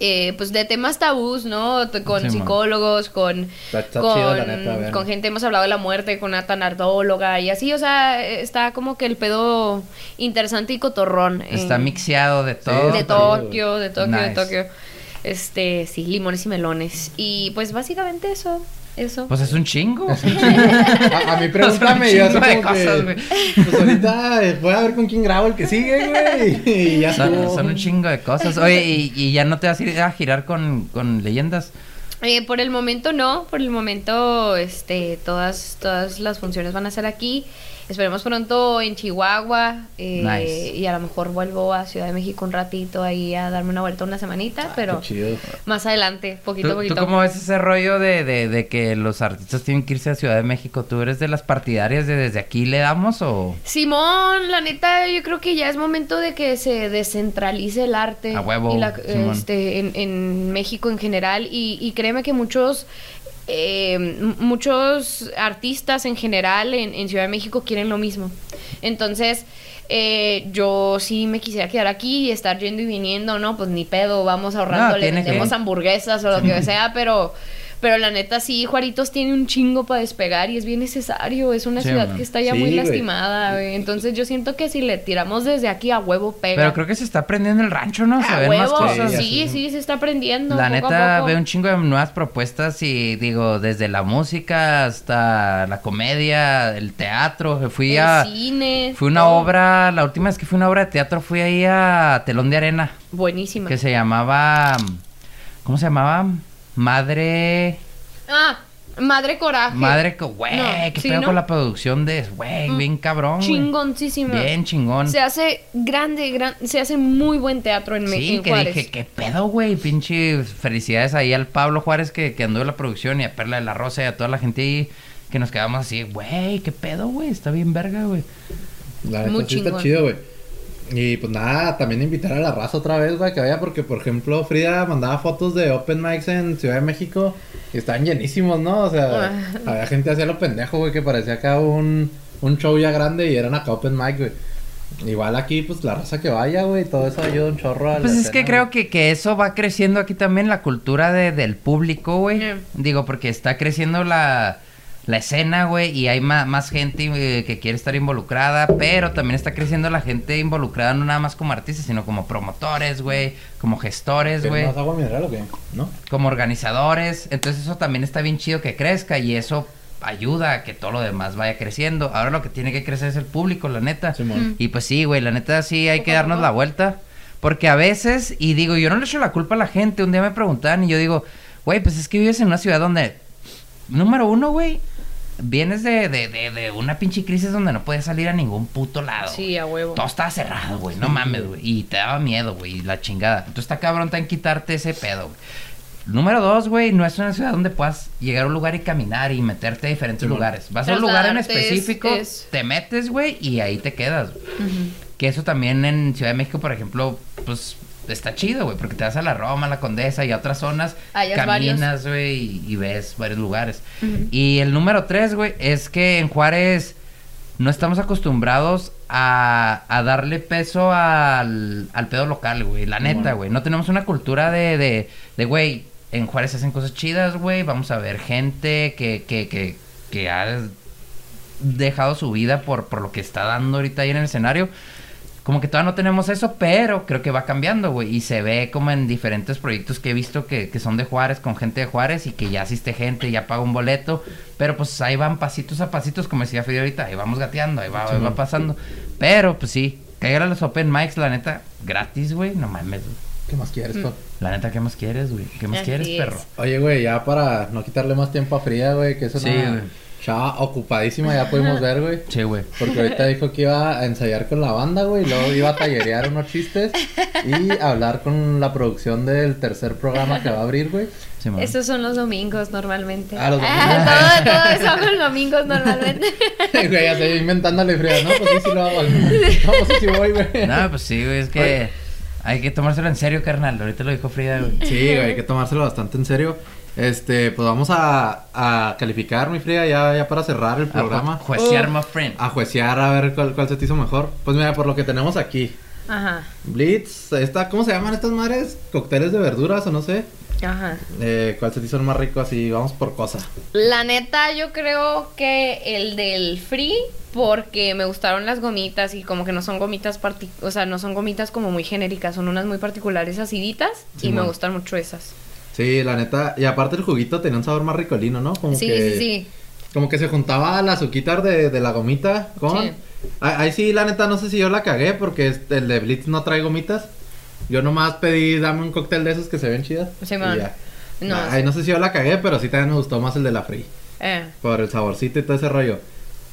eh, pues de temas tabús, ¿no? Con psicólogos, con, con, chido, neta, con gente. Hemos hablado de la muerte, con una tanardóloga y así. O sea, eh, está como que el pedo interesante y cotorrón. Está mixeado de todo. de Tokio, de Tokio, de. Tokio. Este, sí, limones y melones. Y pues básicamente eso, eso. Pues es un chingo. A, a mí pregúntame, yo un así chingo de como cosas, güey. Pues ahorita eh, voy a ver con quién grabo el que sigue, güey. Y ya Son, estuvo. son un chingo de cosas. Oye, y, y ya no te vas a ir a girar con, con leyendas. Eh, por el momento no, por el momento este, todas, todas las funciones van a ser aquí. Esperemos pronto en Chihuahua eh, Nice. y a lo mejor vuelvo a Ciudad de México un ratito ahí a darme una vuelta una semanita, pero Ah, chido. más adelante, poquito ¿Tú, a tú poquito. cómo ves ese rollo de, de, de que los artistas tienen que irse a Ciudad de México? ¿Tú eres de las partidarias de desde aquí le damos o...? Simón, la neta, yo creo que ya es momento de que se descentralice el arte A huevo, y la- este, en, en México en general. Y, y créeme que muchos, eh, muchos artistas en general en, en Ciudad de México quieren lo mismo. Entonces, eh, yo sí me quisiera quedar aquí y estar yendo y viniendo, ¿no? Pues ni pedo, vamos ahorrando, No, le que- hamburguesas o lo que sea, pero... Pero la neta sí, Juaritos tiene un chingo para despegar y es bien necesario. Es una Sí, ciudad man. que está ya Sí, muy lastimada, güey. Entonces yo siento que si le tiramos desde aquí a huevo pega. Pero creo que se está aprendiendo el rancho, ¿no? Se a ven más huevo, cosas. Sí, sí, se está aprendiendo. La poco a neta poco. veo un chingo de nuevas propuestas y digo, desde la música hasta la comedia, el teatro. Fui El a... cine. Fui una todo. obra, la última vez que fui a una obra de teatro fui ahí a Telón de Arena, Buenísima. que se llamaba... ¿Cómo se llamaba? Madre... Ah, Madre Coraje. Madre... Güey, No, sí, pedo ¿no? con la producción de... Güey, Mm, bien cabrón. Chingoncísima. Bien chingón. Se hace grande, gran, se hace muy buen teatro en, Me- Sí, en que Juárez. dije, qué pedo, güey, pinche felicidades ahí al Pablo Juárez que, que andó en la producción y a Perla de la Rosa y a toda la gente ahí que nos quedamos así, güey, qué pedo, güey, está bien verga, güey. La neta Muy sí está chido, güey. Y pues nada, también invitar a la raza otra vez, güey, que vaya, porque por ejemplo Frida mandaba fotos de Open Mics en Ciudad de México y estaban llenísimos, ¿no? O sea, Ah. había gente hacía lo pendejo, güey, que parecía acá un, un show ya grande y eran acá Open Mic, güey. Igual aquí, pues la raza que vaya, güey, todo eso ayuda un chorro a la Pues es que creo que, que eso va creciendo aquí también la cultura de, del público, güey. Yeah. Digo, porque está creciendo la, la escena, güey, y hay más, gente eh, que quiere estar involucrada, pero también está creciendo la gente involucrada no nada más como artistas, sino como promotores, güey, como gestores, ¿Quieres güey. más agua mineral o qué? ¿No? como organizadores. Entonces eso también está bien chido que crezca y eso ayuda a que todo lo demás vaya creciendo. Ahora lo que tiene que crecer es el público, la neta. Simón. Y pues sí, güey, la neta sí hay que darnos la vuelta. Porque a veces, y digo, yo no le echo la culpa a la gente. Un día me preguntaban y yo digo, güey, pues es que vives en una ciudad donde, número uno, güey, vienes de, de, de, de una pinche crisis donde no puedes salir a ningún puto lado. Sí, a huevo. Todo estaba cerrado, güey. No mames, güey. Y te daba miedo, güey. y La chingada. Entonces está cabrón también quitarte ese pedo, güey. Número dos, güey, no es una ciudad donde puedas llegar a un lugar y caminar y meterte a diferentes lugares. Vas a un lugar en Trasladarte es- específico, es- te metes, güey, y ahí te quedas. güey. Ujú. Que eso también en Ciudad de México, por ejemplo, pues está chido, güey, porque te vas a la Roma, a la Condesa y a otras zonas, Hallas caminas, güey, y, y ves varios lugares. Y el número tres, güey, es que en Juárez no estamos acostumbrados a, a darle peso al, al pedo local, güey. La neta, Bueno. güey. No tenemos una cultura de, de, de, güey, en Juárez se hacen cosas chidas, güey. Vamos a ver gente que, que, que, que ha dejado su vida por, por lo que está dando ahorita ahí en el escenario. Como que todavía no tenemos eso, pero creo que va cambiando, güey. Y se ve como en diferentes proyectos que he visto que, que son de Juárez, con gente de Juárez, y que ya asiste gente, ya paga un boleto. Pero pues ahí van pasitos a pasitos, como decía Fidel ahorita, ahí vamos gateando, ahí va, ahí va pasando. Pero pues sí, caigan a los open mics, la neta, gratis, güey, no mames. güey. ¿Qué más quieres, Mm. La neta, ¿qué más quieres, güey? ¿Qué más Así quieres, es. perro? Oye, güey, ya para no quitarle más tiempo a Frida, güey, que es una Sí, güey. Chava ocupadísima, ya pudimos ver, güey. Sí, güey. Porque ahorita dijo que iba a ensayar con la banda, güey, luego iba a tallerear unos chistes y hablar con la producción del tercer programa que va a abrir, güey. Simón. Esos son los domingos normalmente. Ah, los domingos. todo, todo eso hago los domingos normalmente. Güey, ya estoy inventándole Frida, no, pues sí, sí lo hago. No, pues sí, sí voy, güey. No, pues sí, güey, es que... Hay que tomárselo en serio, carnal. Ahorita lo dijo Frida, güey. Sí, güey, hay que tomárselo bastante en serio. Este, pues vamos a, a calificar, mi Frida, ya, ya para cerrar el programa. A juecear, my friend. A juecear a ver cuál, cuál se te hizo mejor. Pues mira, por lo que tenemos aquí. Ajá, Blitz, esta, ¿cómo se llaman estas madres? Cócteles de verduras o no sé. ajá. Eh, ¿Cuál se te hizo el más rico? Así, vamos por cosa. La neta, yo creo que el del free, porque me gustaron las gomitas y como que no son gomitas, parti- o sea, no son gomitas como muy genéricas, son unas muy particulares aciditas y me gustan mucho esas. Sí, la neta. Y aparte el juguito tenía un sabor más ricolino, ¿no? Como Sí, que, sí, sí. Como que se juntaba la azuquitar de, de la gomita con... Sí. Ah, Ahí sí, la neta, no sé si yo la cagué porque el de Blitz no trae gomitas. Yo nomás pedí, dame un cóctel de esos que se ven chidas. y Simón. ya. No, Ah, Ahí no sé si yo la cagué, pero sí también me gustó más el de la Free. Eh. Por el saborcito y todo ese rollo.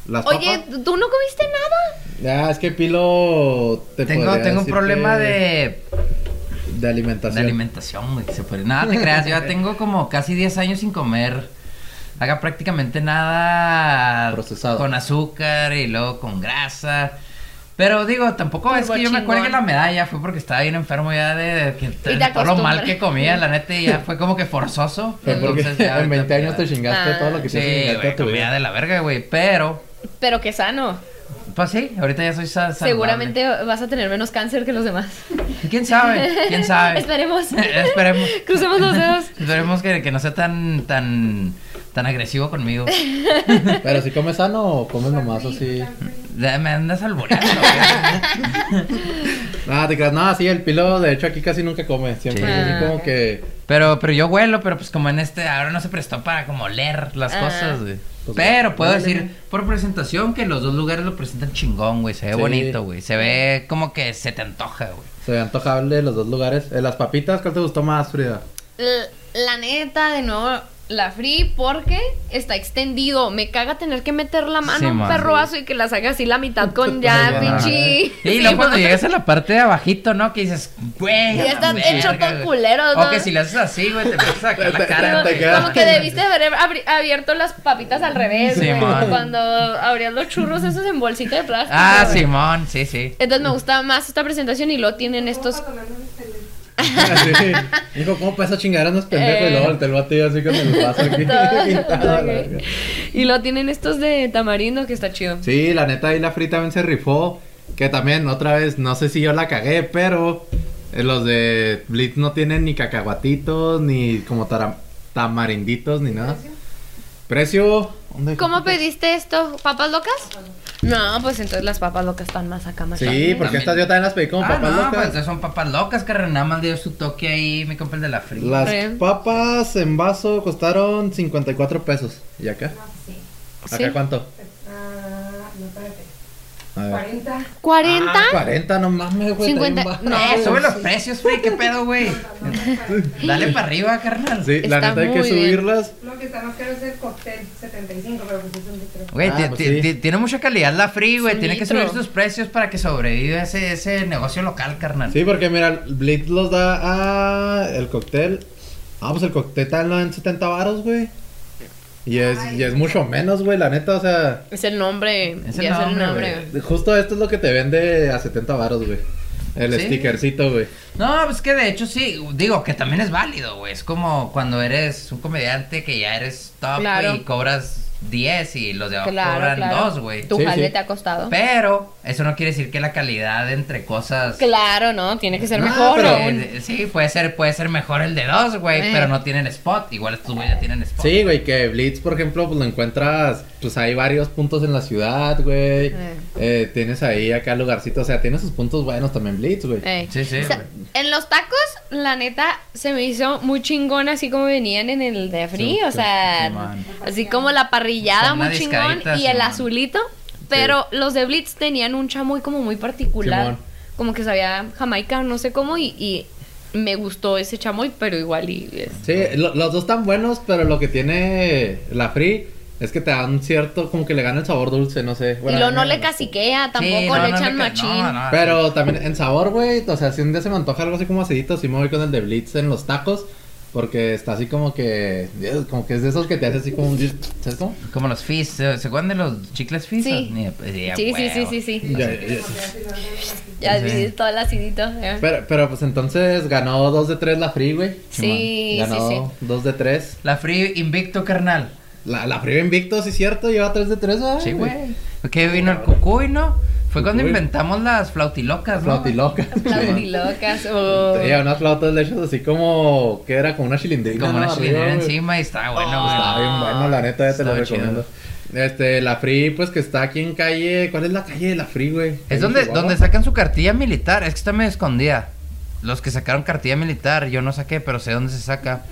Las Oye, papas... ¿tú no comiste nada? Ya, es que Pilo... Te Tengo, tengo un problema que- de, De alimentación. de alimentación, güey. Se puede... Nada te creas, yo ya tengo como casi 10 años sin comer. Haga prácticamente nada Procesado. con azúcar y luego con grasa. Pero digo, tampoco es que yo me cuelgue la medalla, fue porque estaba bien enfermo ya de, de que de todo lo mal que comía, la neta, y ya fue como que forzoso. Fue porque Entonces, ya en 20 ahorita- años te chingaste Ah. todo lo que Sí, te chingaste de la verga, güey, pero... Pero qué sano. Pues sí, ahorita ya soy sa- saludable. Seguramente vas a tener menos cáncer que los demás. ¿Quién sabe? ¿Quién sabe? Esperemos. Esperemos. Crucemos los dedos. Esperemos que, que no sea tan, tan, tan agresivo conmigo. Pero si comes sano o comes nomás así. Me andas alboreando, güey. Nada, te creas, nada, sí, el pilo de hecho aquí casi nunca come. Siempre Sí. es así Ah, como ok. que. Pero, pero yo huelo, pero pues como en este, ahora no se prestó para como leer las Ah. cosas, güey. Pues, Pero puedo decir por presentación que los dos lugares lo presentan chingón, güey. Se ve Sí. bonito, güey. Se ve como que se te antoja, güey. Se ve antojable los dos lugares. Eh, las papitas, ¿cuál te gustó más, Frida? L- La neta, de nuevo, la free porque está extendido. Me caga tener que meter la mano Sí, un perroazo y que la saque así la mitad con ya, pinche. Y Sí, luego cuando llegas a la parte de abajito, ¿no? Que dices, güey. Ya a la está verga, hecho todo güey. culero, O ¿no? que si le haces así, güey, te empiezas a sacar la cara. Como, te güey. queda- como que debiste haber abierto las papitas al revés, Sí, güey. Cuando abrías los churros esos en bolsita de plástico. Ah, güey. Simón, sí, sí. Entonces me gusta más esta presentación y lo tienen estos. Dijo, ¿cómo para esa chingadera no es pendejo? Eh. Y luego el batido así con el vaso aquí. Todo. Y lo tienen estos de tamarindo que está chido. Sí, la neta ahí la Free también se rifó. Que también, otra vez, no sé si yo la cagué, pero eh, los de Blitz no tienen ni cacahuatitos, ni como tamarinditos, ni nada. ¿Precio? ¿Dónde- ¿Cómo pediste esto? ¿Papas locas? No, pues entonces las papas locas están más acá, más Sí, porque También. estas yo también las pedí como ah, papas no, locas. pues entonces son papas locas, carnal. Nada más dio su toque ahí, mi compa el de la fría. Las papas en vaso costaron 54 pesos. ¿Y acá? ¿Acá Sí. cuánto? Ah, no, espérate. A ver. 40. ¿40? Ah, 40, no mames, güey. 50, está bien no. Eh, sube los precios, güey. ¿Qué pedo, güey? Dale para arriba, carnal. Sí, la Está neta hay que bien. subirlas. Lo que está más caro es el cóctel 75, pero pues es un litro. Güey, Ah, pues sí. ti- tiene mucha calidad la free, güey. Tiene que subir sus precios para que sobreviva ese, ese negocio local, carnal. Sí, porque mira, Blitz los da a el cóctel. Ah, pues el cóctel está en 70 varos, güey. Y es, y es mucho menos, güey, la neta, o sea, Es el nombre. Es el es el nombre, güey. justo esto es lo que te vende a 70 varos, güey. El Sí. stickercito, güey. No, pues que de hecho sí, digo que también es válido, güey. Es como cuando eres un comediante que ya eres top Claro. y cobras 10 y los de abajo Claro, cobran claro. 2, güey. Tu Sí, jale sí. te ha costado. Pero eso no quiere decir que la calidad entre cosas Claro, ¿no? Tiene que ser No, mejor pero- sí, puede ser, puede ser mejor el de dos, güey, Eh. pero no tienen spot. Igual estos güeyes ya tienen spot. Sí, güey, que Blitz, por ejemplo, pues lo encuentras, pues hay varios puntos en la ciudad, güey. Eh. Eh, tienes ahí acá lugarcitos, o sea, tiene sus puntos buenos también Blitz, güey. Ey. Sí, sí, O sea, güey. en los tacos, la neta, se me hizo muy chingón así como venían en el de Free. Sí, o sea, man. así como la parrillada muy chingón y el azulito. Pero los de Blitz tenían un chamoy como muy particular. Como que sabía jamaica, no sé cómo, y, y me gustó ese chamoy, pero igual y... es- Sí, lo- los dos están buenos, pero lo que tiene la Free es que te dan cierto, como que le gana el sabor dulce, no sé. Bueno, y mí no me le caciquea, tampoco Sí, no, le no echan ca- machín. no, no, Pero también en sabor, güey, o sea, si un día se me antoja algo así como acidito, sí me voy con el de Blitz en los tacos. Porque está así como que. Como que es de esos que te hace así como un. ¿Sabes cómo? Como los fizz. ¿Se acuerdan de los chicles fizz? Sí. Sí, sí, sí, sí, sí. Ya, ya, ya. Ya Sí. vi todo el acidito. ya. Pero, pero pues entonces ganó 2 de 3 la Free, güey. Sí, sí, Ganó sí. 2 de 3. La Free Invicto, carnal. La, la Free invicto, sí, cierto. Lleva 3 de 3, Sí, güey. Que vino el cucuy, ¿no? Fue cuando inventamos las flautilocas, ¿no? Flautilocas. Flautilocas. oh. Tenía unas flautas de hechos así como. que era? Como una chilindrina. Como una chilindrina encima y está bueno, Oh, güey. Está bien bueno, la neta, ya te lo Estaba chido. recomiendo. Este, la Free, pues que está aquí en calle. ¿Cuál es la calle de la Free, güey? Es ¿En donde, donde sacan su cartilla militar. Es que está medio escondida. Los que sacaron cartilla militar, yo no saqué, pero sé dónde se saca.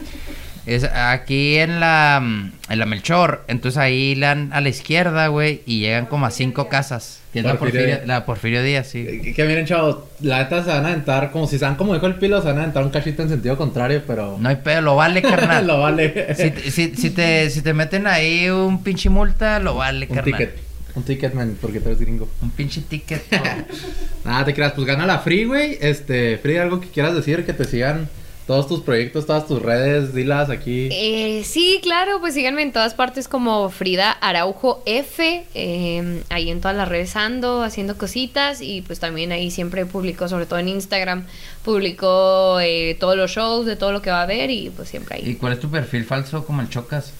Es aquí en la, mm, en la Melchor. Entonces ahí le dan a la izquierda, güey, y llegan como a cinco casas. Que es la Porfirio Porfirio, Díaz. la Porfirio Díaz, sí. Eh, Que miren, chavos, la neta se van a aventar, como si sean, como dijo el pilo, se van a aventar un cachito en sentido contrario, pero. No hay pedo, lo vale, carnal. lo vale. si, te- si, si te, si te meten ahí un pinche multa, lo vale, un carnal. ticket. Un ticket, man, porque tú eres gringo. Un pinche ticket. Nada, te creas, pues gana la Free, güey. Este, Free, algo que quieras decir, que te sigan todos tus proyectos, todas tus redes, dilas aquí. Eh, sí, claro, pues síganme en todas partes como Frida Araujo F, eh, ahí en todas las redes ando haciendo cositas y pues también ahí siempre publico, sobre todo en Instagram, publico eh, todos los shows de todo lo que va a haber y pues siempre ¿Y ahí. cuál es tu perfil falso como el Chocas?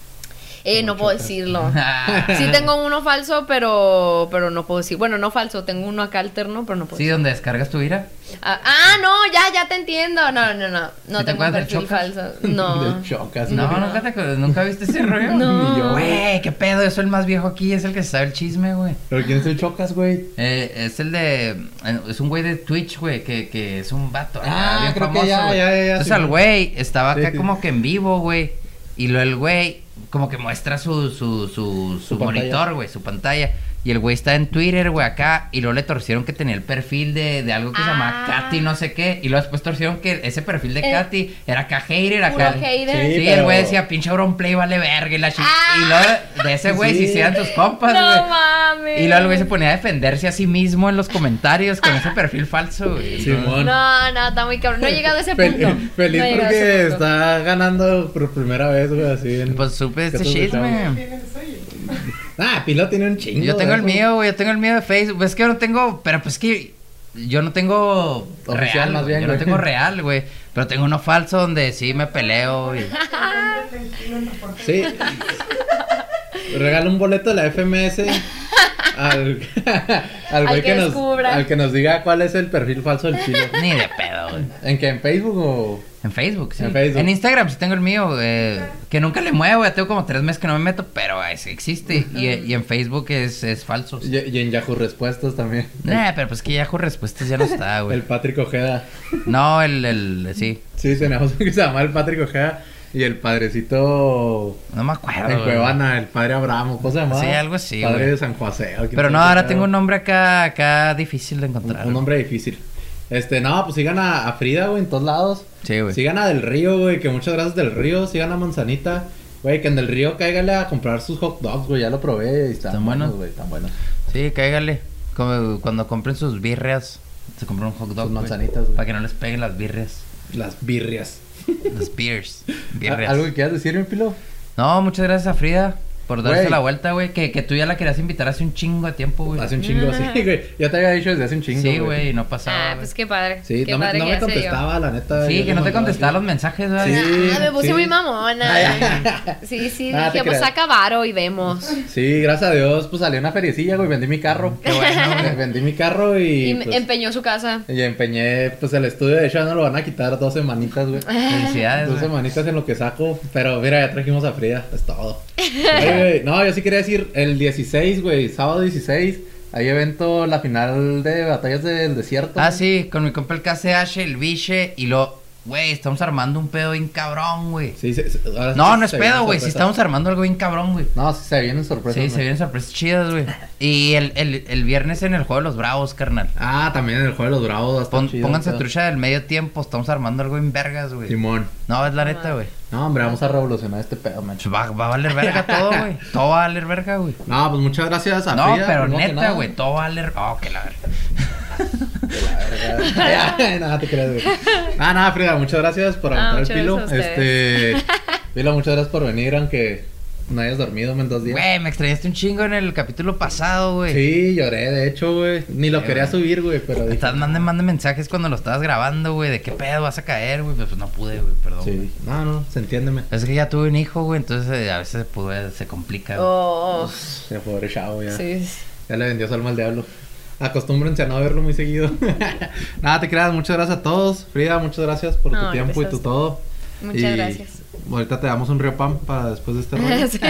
Eh, no puedo decirlo. Sí tengo uno falso, pero pero no puedo decir. Bueno, no falso, tengo uno acá alterno, pero no puedo Sí, decir. donde descargas tu ira. Ah, ah, no, ya, ya te entiendo. No, no, no. No ¿Sí te tengo del perfil Chocas? falso. No. De chocas, No, güey. nunca, te, acuerdas- nunca viste ese rollo. No. Ni yo, güey. Qué pedo, yo soy el más viejo aquí, es el que se sabe el chisme, güey. Pero ¿quién es el chocas, güey? Eh, es el de. Es un güey de Twitch, güey, que, que es un vato. Ah, bien creo que famoso, ya, güey. ya, ya, ya, Entonces sí, al güey estaba acá sí. como que en vivo, güey. Y luego el güey como que muestra su, su, su, su, monitor, güey, su pantalla. Y el güey está en Twitter, güey, acá. Y luego le torcieron que tenía el perfil de, de algo que se llama Ah. Katy, no sé qué. Y luego después torcieron que ese perfil de Eh, Katy era acá hater, Puro acá. hater. Sí, Sí, el güey decía, pinche Auronplay vale verga y la Ah. Y luego de ese güey Sí. se hicieran tus compas, güey. No mames. Y luego el güey se ponía a defenderse a sí mismo en los comentarios con ese perfil falso, güey. Simón. No, no, está muy cabrón. No he llegado a ese Fel- punto. feliz No porque está ganando por primera vez, güey, así. En... Pues supe este ¿Qué te chisme. Ah, Pilo tiene un chingo. Yo tengo el eso. mío, güey. Yo tengo el mío de Facebook. Es que yo no tengo. Pero pues que. Yo no tengo Oficial, real, más bien, yo no tengo real, güey. Pero tengo uno falso donde sí me peleo. Y... Sí. Regala un boleto de la FMS al, al güey Al que que, nos, al que nos diga cuál es el perfil falso del Pilo. Ni de pedo, güey. ¿En qué? ¿En Facebook o...? En Facebook, sí. En Facebook. En Instagram sí tengo el mío, eh, que nunca le muevo, ya tengo como tres meses que no me meto, pero ese existe. Y, y en Facebook es, es falso. Y, y en Yahoo Respuestas también. Nah, pero pues que Yahoo Respuestas ya no está, El güey. Patrick Ojeda. No, el, el, sí. Sí, tenemos que se llama el Patrick Ojeda. Y el padrecito No me acuerdo. en. Cuevana, el padre Abraham, ¿cómo se llama? Sí, algo así, Padre güey. de San José. Pero no, ahora tengo un nombre acá, acá difícil de Un, encontrar. un nombre difícil. Este, no, pues sigan a, a Frida, güey, en todos lados. Sí, güey. Sigan a Del Río, güey, que muchas gracias Del Río. Sigan a Manzanita. Güey, que en Del Río cáigale a comprar sus hot dogs, güey. Ya lo probé y están ¿Están buenos, güey. Están buenos. Sí, cáigale. Como cuando compren sus birrias, se compran un hot dog. Sus manzanitas, güey. Para que no les peguen las birrias. Las birrias. Las beers. ¿A- Birrias. ¿Algo que quieras decir, mi pilo? No, muchas gracias a Frida por darse Güey. la vuelta, güey. Que, que tú ya la querías invitar hace un chingo de tiempo, güey. Hace un chingo, sí, güey. Ya te había dicho desde hace un chingo, Sí, güey, y no pasaba. Ah, güey. pues qué padre. Sí, qué no me, padre no que me contestaba, la neta. Sí, que no te contestaba los mensajes, güey. Sí. Ah, me puse sí. muy mamona. Sí, sí, Ah, te dije, pues saca varo y vemos. Sí, gracias a Dios, pues salió una feriecilla, güey. Vendí mi carro. Qué bueno. Vendí mi carro y. Y, pues, empeñó su casa. y empeñé, pues el estudio de hecho ya no lo van a quitar dos semanitas, güey. Felicidades, Dos semanitas en lo que saco, pero mira, ya trajimos a Frida, es todo. Güey, no, yo sí quería decir, el 16, güey, sábado 16, hay evento, la final de Batallas del Desierto. Ah, sí, con mi compa el KCH, el Biche y lo. Güey, estamos armando un pedo bien cabrón, güey. Sí, ahora No, no es pedo, güey. Sí estamos armando algo bien cabrón, güey. No, sí se vienen sorpresas. Sí, se vienen sorpresas chidas, güey. Y el, el, el viernes en el juego de los bravos, carnal. Ah, también en el juego de los bravos. Pon- chido, pónganse pedo. trucha del medio tiempo. Estamos armando algo en vergas, güey. Simón. No, es la neta, güey. No, hombre, vamos a revolucionar este pedo, man. Pues Va, va a valer verga todo, güey. Todo va a valer verga, güey. No, pues muchas gracias a No, pero que neta, güey. Todo va a valer. Oh, que la verga. Nada, te creas, güey. Nada, nada, Frida, muchas gracias por Ah, aguantar el muchas pilo. Este. Pilo, muchas gracias por venir, aunque no hayas dormido en dos días. Güey, me extrañaste un chingo en el capítulo pasado, güey. Sí, lloré, de hecho, güey. Ni lo Sí, quería subir, güey, pero dije. estás mande, mande mensajes cuando lo estabas grabando, güey, de qué pedo vas a caer, güey. Pues no pude, güey, perdón. Sí, no, no, se entiéndeme. Es que ya tuve un hijo, güey, entonces eh, a veces se, puede- se complica. güey. Oh, Se pobre chavo, ya. sí. Ya le vendió su alma al diablo. Acostúmbrense a no verlo muy seguido. Nada, te creas. Muchas gracias a todos. Frida, muchas gracias por tu tiempo y tu todo. Muchas Y gracias. Ahorita te damos un río pam para después de este rollo. Sí.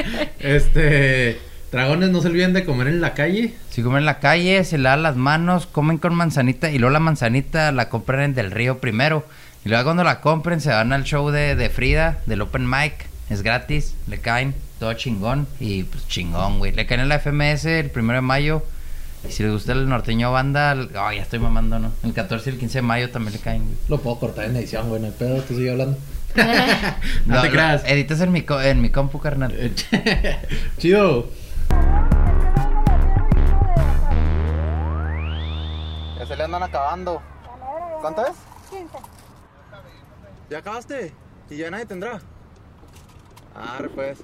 Este. Dragones, no se olviden de comer en la calle. Si comen en la calle, se lavan las manos, comen con manzanita y luego la manzanita la compran en Del Río primero. Y luego cuando la compren se van al show de, de Frida, del Open Mic. Es gratis, le caen, todo chingón. Y pues chingón, güey. Le caen en la FMS el primero de mayo. Y si les gusta el norteño banda, el- oh, ya estoy mamando, ¿no? El 14 y el 15 de mayo también le caen, güey. Lo puedo cortar en edición, güey, no hay pedo, tú sigue hablando. no te creas. editas en mi, co- en mi compu, carnal. Chido. Ya se le andan acabando. ¿Cuánto es? 15. ¿Ya acabaste? ¿Y ya nadie tendrá? Ah, pues.